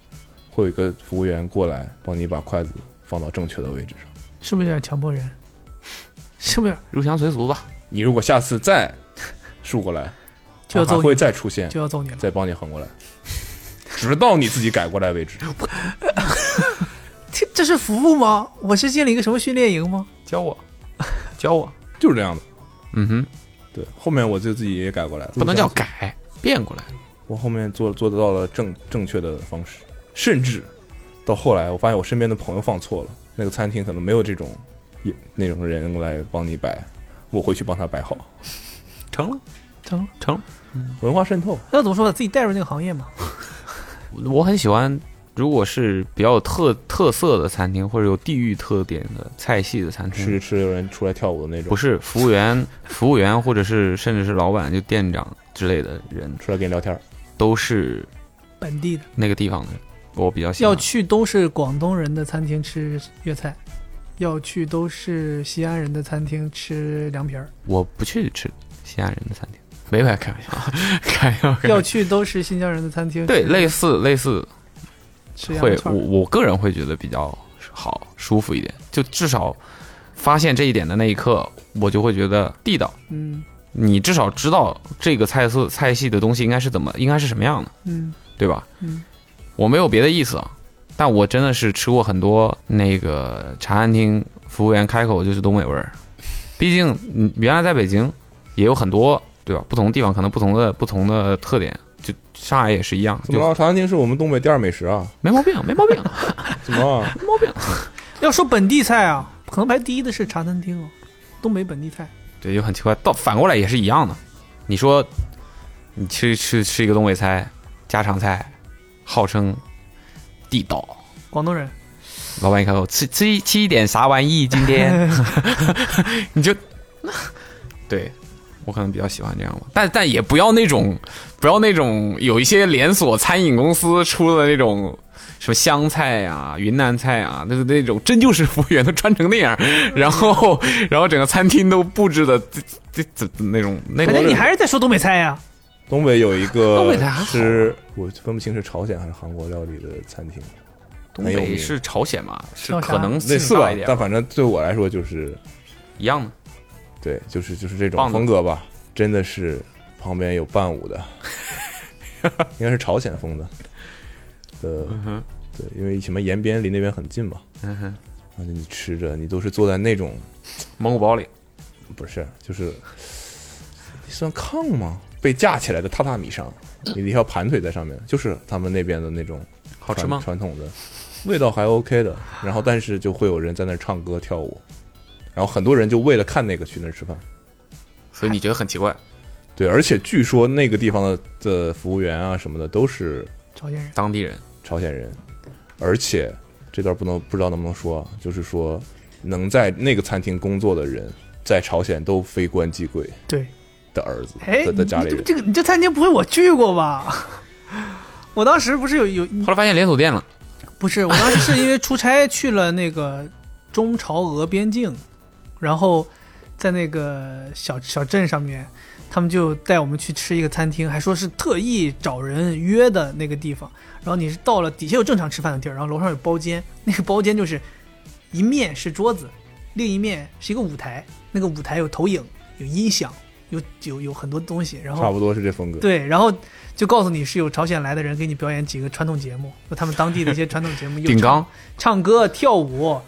Speaker 2: 会有一个服务员过来帮你把筷子放到正确的位置上。
Speaker 4: 是不是有点强迫人？是不是
Speaker 3: 入乡随俗吧。
Speaker 2: 你如果下次再竖过来，
Speaker 4: 就要
Speaker 2: 会再出现，
Speaker 4: 就要揍你了？
Speaker 2: 再帮你横过来，直到你自己改过来为止。
Speaker 4: 这这是服务吗？我是进了一个什么训练营吗？
Speaker 3: 教我，教我。
Speaker 2: 就是这样的。
Speaker 3: 嗯哼，
Speaker 2: 对，后面我就自己也改过来了，
Speaker 3: 不能叫改，变过来。
Speaker 2: 我后面做做得到了正正确的方式，甚至到后来，我发现我身边的朋友放错了，那个餐厅可能没有这种也那种人来帮你摆，我会去帮他摆好。
Speaker 3: 成了，
Speaker 4: 成了，
Speaker 3: 成了。
Speaker 2: 文化渗透，
Speaker 4: 那怎么说呢？自己带入那个行业嘛。
Speaker 3: 我很喜欢，如果是比较有特特色的餐厅，或者有地域特点的菜系的餐厅，
Speaker 2: 吃着吃着有人出来跳舞的那种，
Speaker 3: 不是服务员，服务员或者是甚至是老板，就店长之类的人，
Speaker 2: 出来跟你聊天儿。
Speaker 3: 都是
Speaker 4: 本地的
Speaker 3: 那个地方的人，我比较喜欢。
Speaker 4: 要去都是广东人的餐厅吃粤菜，要去都是西安人的餐厅吃凉皮儿，
Speaker 3: 我不去吃西安人的餐厅，没白开玩笑，开玩笑。
Speaker 4: 要去都是新疆人的餐厅，
Speaker 3: 对，类似类似会。我我个人会觉得比较好舒服一点，就至少发现这一点的那一刻，我就会觉得地道。
Speaker 4: 嗯
Speaker 3: 你至少知道这个菜色菜系的东西应该是怎么，应该是什么样的，
Speaker 4: 嗯
Speaker 3: 对吧？
Speaker 4: 嗯，
Speaker 3: 我没有别的意思啊，但我真的是吃过很多那个茶餐厅，服务员开口就是东北味儿。毕竟，嗯，原来在北京也有很多，对吧？不同地方可能不同的不同的特点，就上海也是一样，就
Speaker 2: 怎么了？茶餐厅是我们东北第二美食啊？
Speaker 3: 没毛病，没毛病，
Speaker 2: 怎么了？
Speaker 3: 没毛病。
Speaker 4: 要说本地菜啊，可能排第一的是茶餐厅哦，东北本地菜。
Speaker 3: 对，就很奇怪。倒反过来也是一样的。你说，你去吃吃一个东北菜，家常菜，号称地道。
Speaker 4: 广东人，
Speaker 3: 老板一开口，吃吃一吃一点啥玩意？今天？你就对我可能比较喜欢这样吧，但但也不要那种不要那种有一些连锁餐饮公司出的那种什么湘菜啊、云南菜啊，那那种真就是服务员都穿成那样，然后然后整个餐厅都布置的这这这那种那种。
Speaker 4: 感觉你还是在说东北菜呀、
Speaker 2: 东北有一个
Speaker 3: 东北菜还好
Speaker 2: 是我分不清是朝鲜还是韩国料理的餐厅，
Speaker 3: 东
Speaker 2: 很有名。
Speaker 3: 北是朝鲜嘛，是
Speaker 4: 叫啥
Speaker 3: 可能
Speaker 2: 类似吧
Speaker 3: 大一，点
Speaker 2: 但反正对我来说就是
Speaker 3: 一样的。
Speaker 2: 对，就是就是这种风格吧，真的是旁边有伴舞的，应该是朝鲜风的，呃，
Speaker 3: 哼。
Speaker 2: 对，因为什么延边离那边很近嘛，
Speaker 3: 嗯哼，
Speaker 2: 然后你吃着，你都是坐在那种
Speaker 3: 蒙古包里。
Speaker 2: 不是，就是算炕吗？被架起来的榻榻米上，有一条盘腿在上面，就是他们那边的那种传
Speaker 3: 好吃吗？
Speaker 2: 传统的，味道还 OK 的。然后，但是就会有人在那儿唱歌跳舞，然后很多人就为了看那个去那儿吃饭。
Speaker 3: 所以你觉得很奇怪？
Speaker 2: 对，而且据说那个地方的的服务员啊什么的都是
Speaker 4: 朝鲜人。
Speaker 3: 当地人
Speaker 2: 朝鲜人，而且这段不能不知道能不能说，啊，就是说能在那个餐厅工作的人，在朝鲜都非官即贵
Speaker 4: 对，
Speaker 2: 的儿子
Speaker 4: 哎，
Speaker 2: 的的家里人。
Speaker 4: 这个你这餐厅不会我去过吧？我当时不是有有
Speaker 3: 后来发现连锁店了，
Speaker 4: 不是，我当时是因为出差去了那个中朝俄边境，然后在那个小小镇上面，他们就带我们去吃一个餐厅，还说是特意找人约的那个地方。然后你是到了底下有正常吃饭的地儿，然后楼上有包间，那个包间就是一面是桌子，另一面是一个舞台，那个舞台有投影、有音响、有有有很多东西，然后
Speaker 2: 差不多是这风格。
Speaker 4: 对，然后就告诉你是有朝鲜来的人给你表演几个传统节目，就他们当地的一些传统节目，
Speaker 3: 顶缸
Speaker 4: 唱歌、跳舞，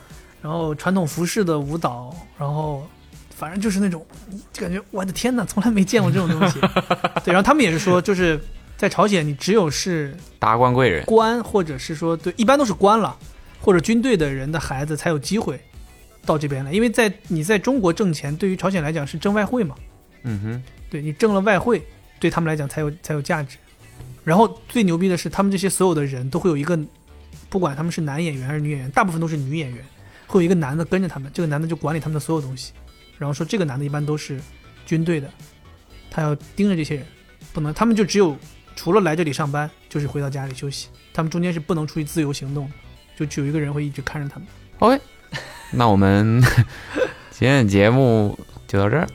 Speaker 4: 然后传统服饰的舞蹈，然后反正就是那种，就感觉我的天呐，从来没见过这种东西。对，然后他们也是说，就是在朝鲜，你只有是
Speaker 3: 达官贵人，
Speaker 4: 官，或者是说对，一般都是官了，或者军队的人的孩子才有机会到这边来，因为在你在中国挣钱，对于朝鲜来讲是挣外汇嘛。
Speaker 3: 嗯哼，
Speaker 4: 对你挣了外汇，对他们来讲才有才有价值。然后最牛逼的是，他们这些所有的人都会有一个，不管他们是男演员还是女演员，大部分都是女演员，会有一个男的跟着他们，这个男的就管理他们的所有东西。然后说这个男的一般都是军队的，他要盯着这些人，不能，他们就只有除了来这里上班，就是回到家里休息，他们中间是不能出去自由行动的，就只有一个人会一直看着他们。
Speaker 3: OK，那我们今天的节目就到这儿。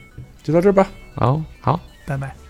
Speaker 2: 就到这儿吧。
Speaker 3: 哦，好。
Speaker 4: 拜拜。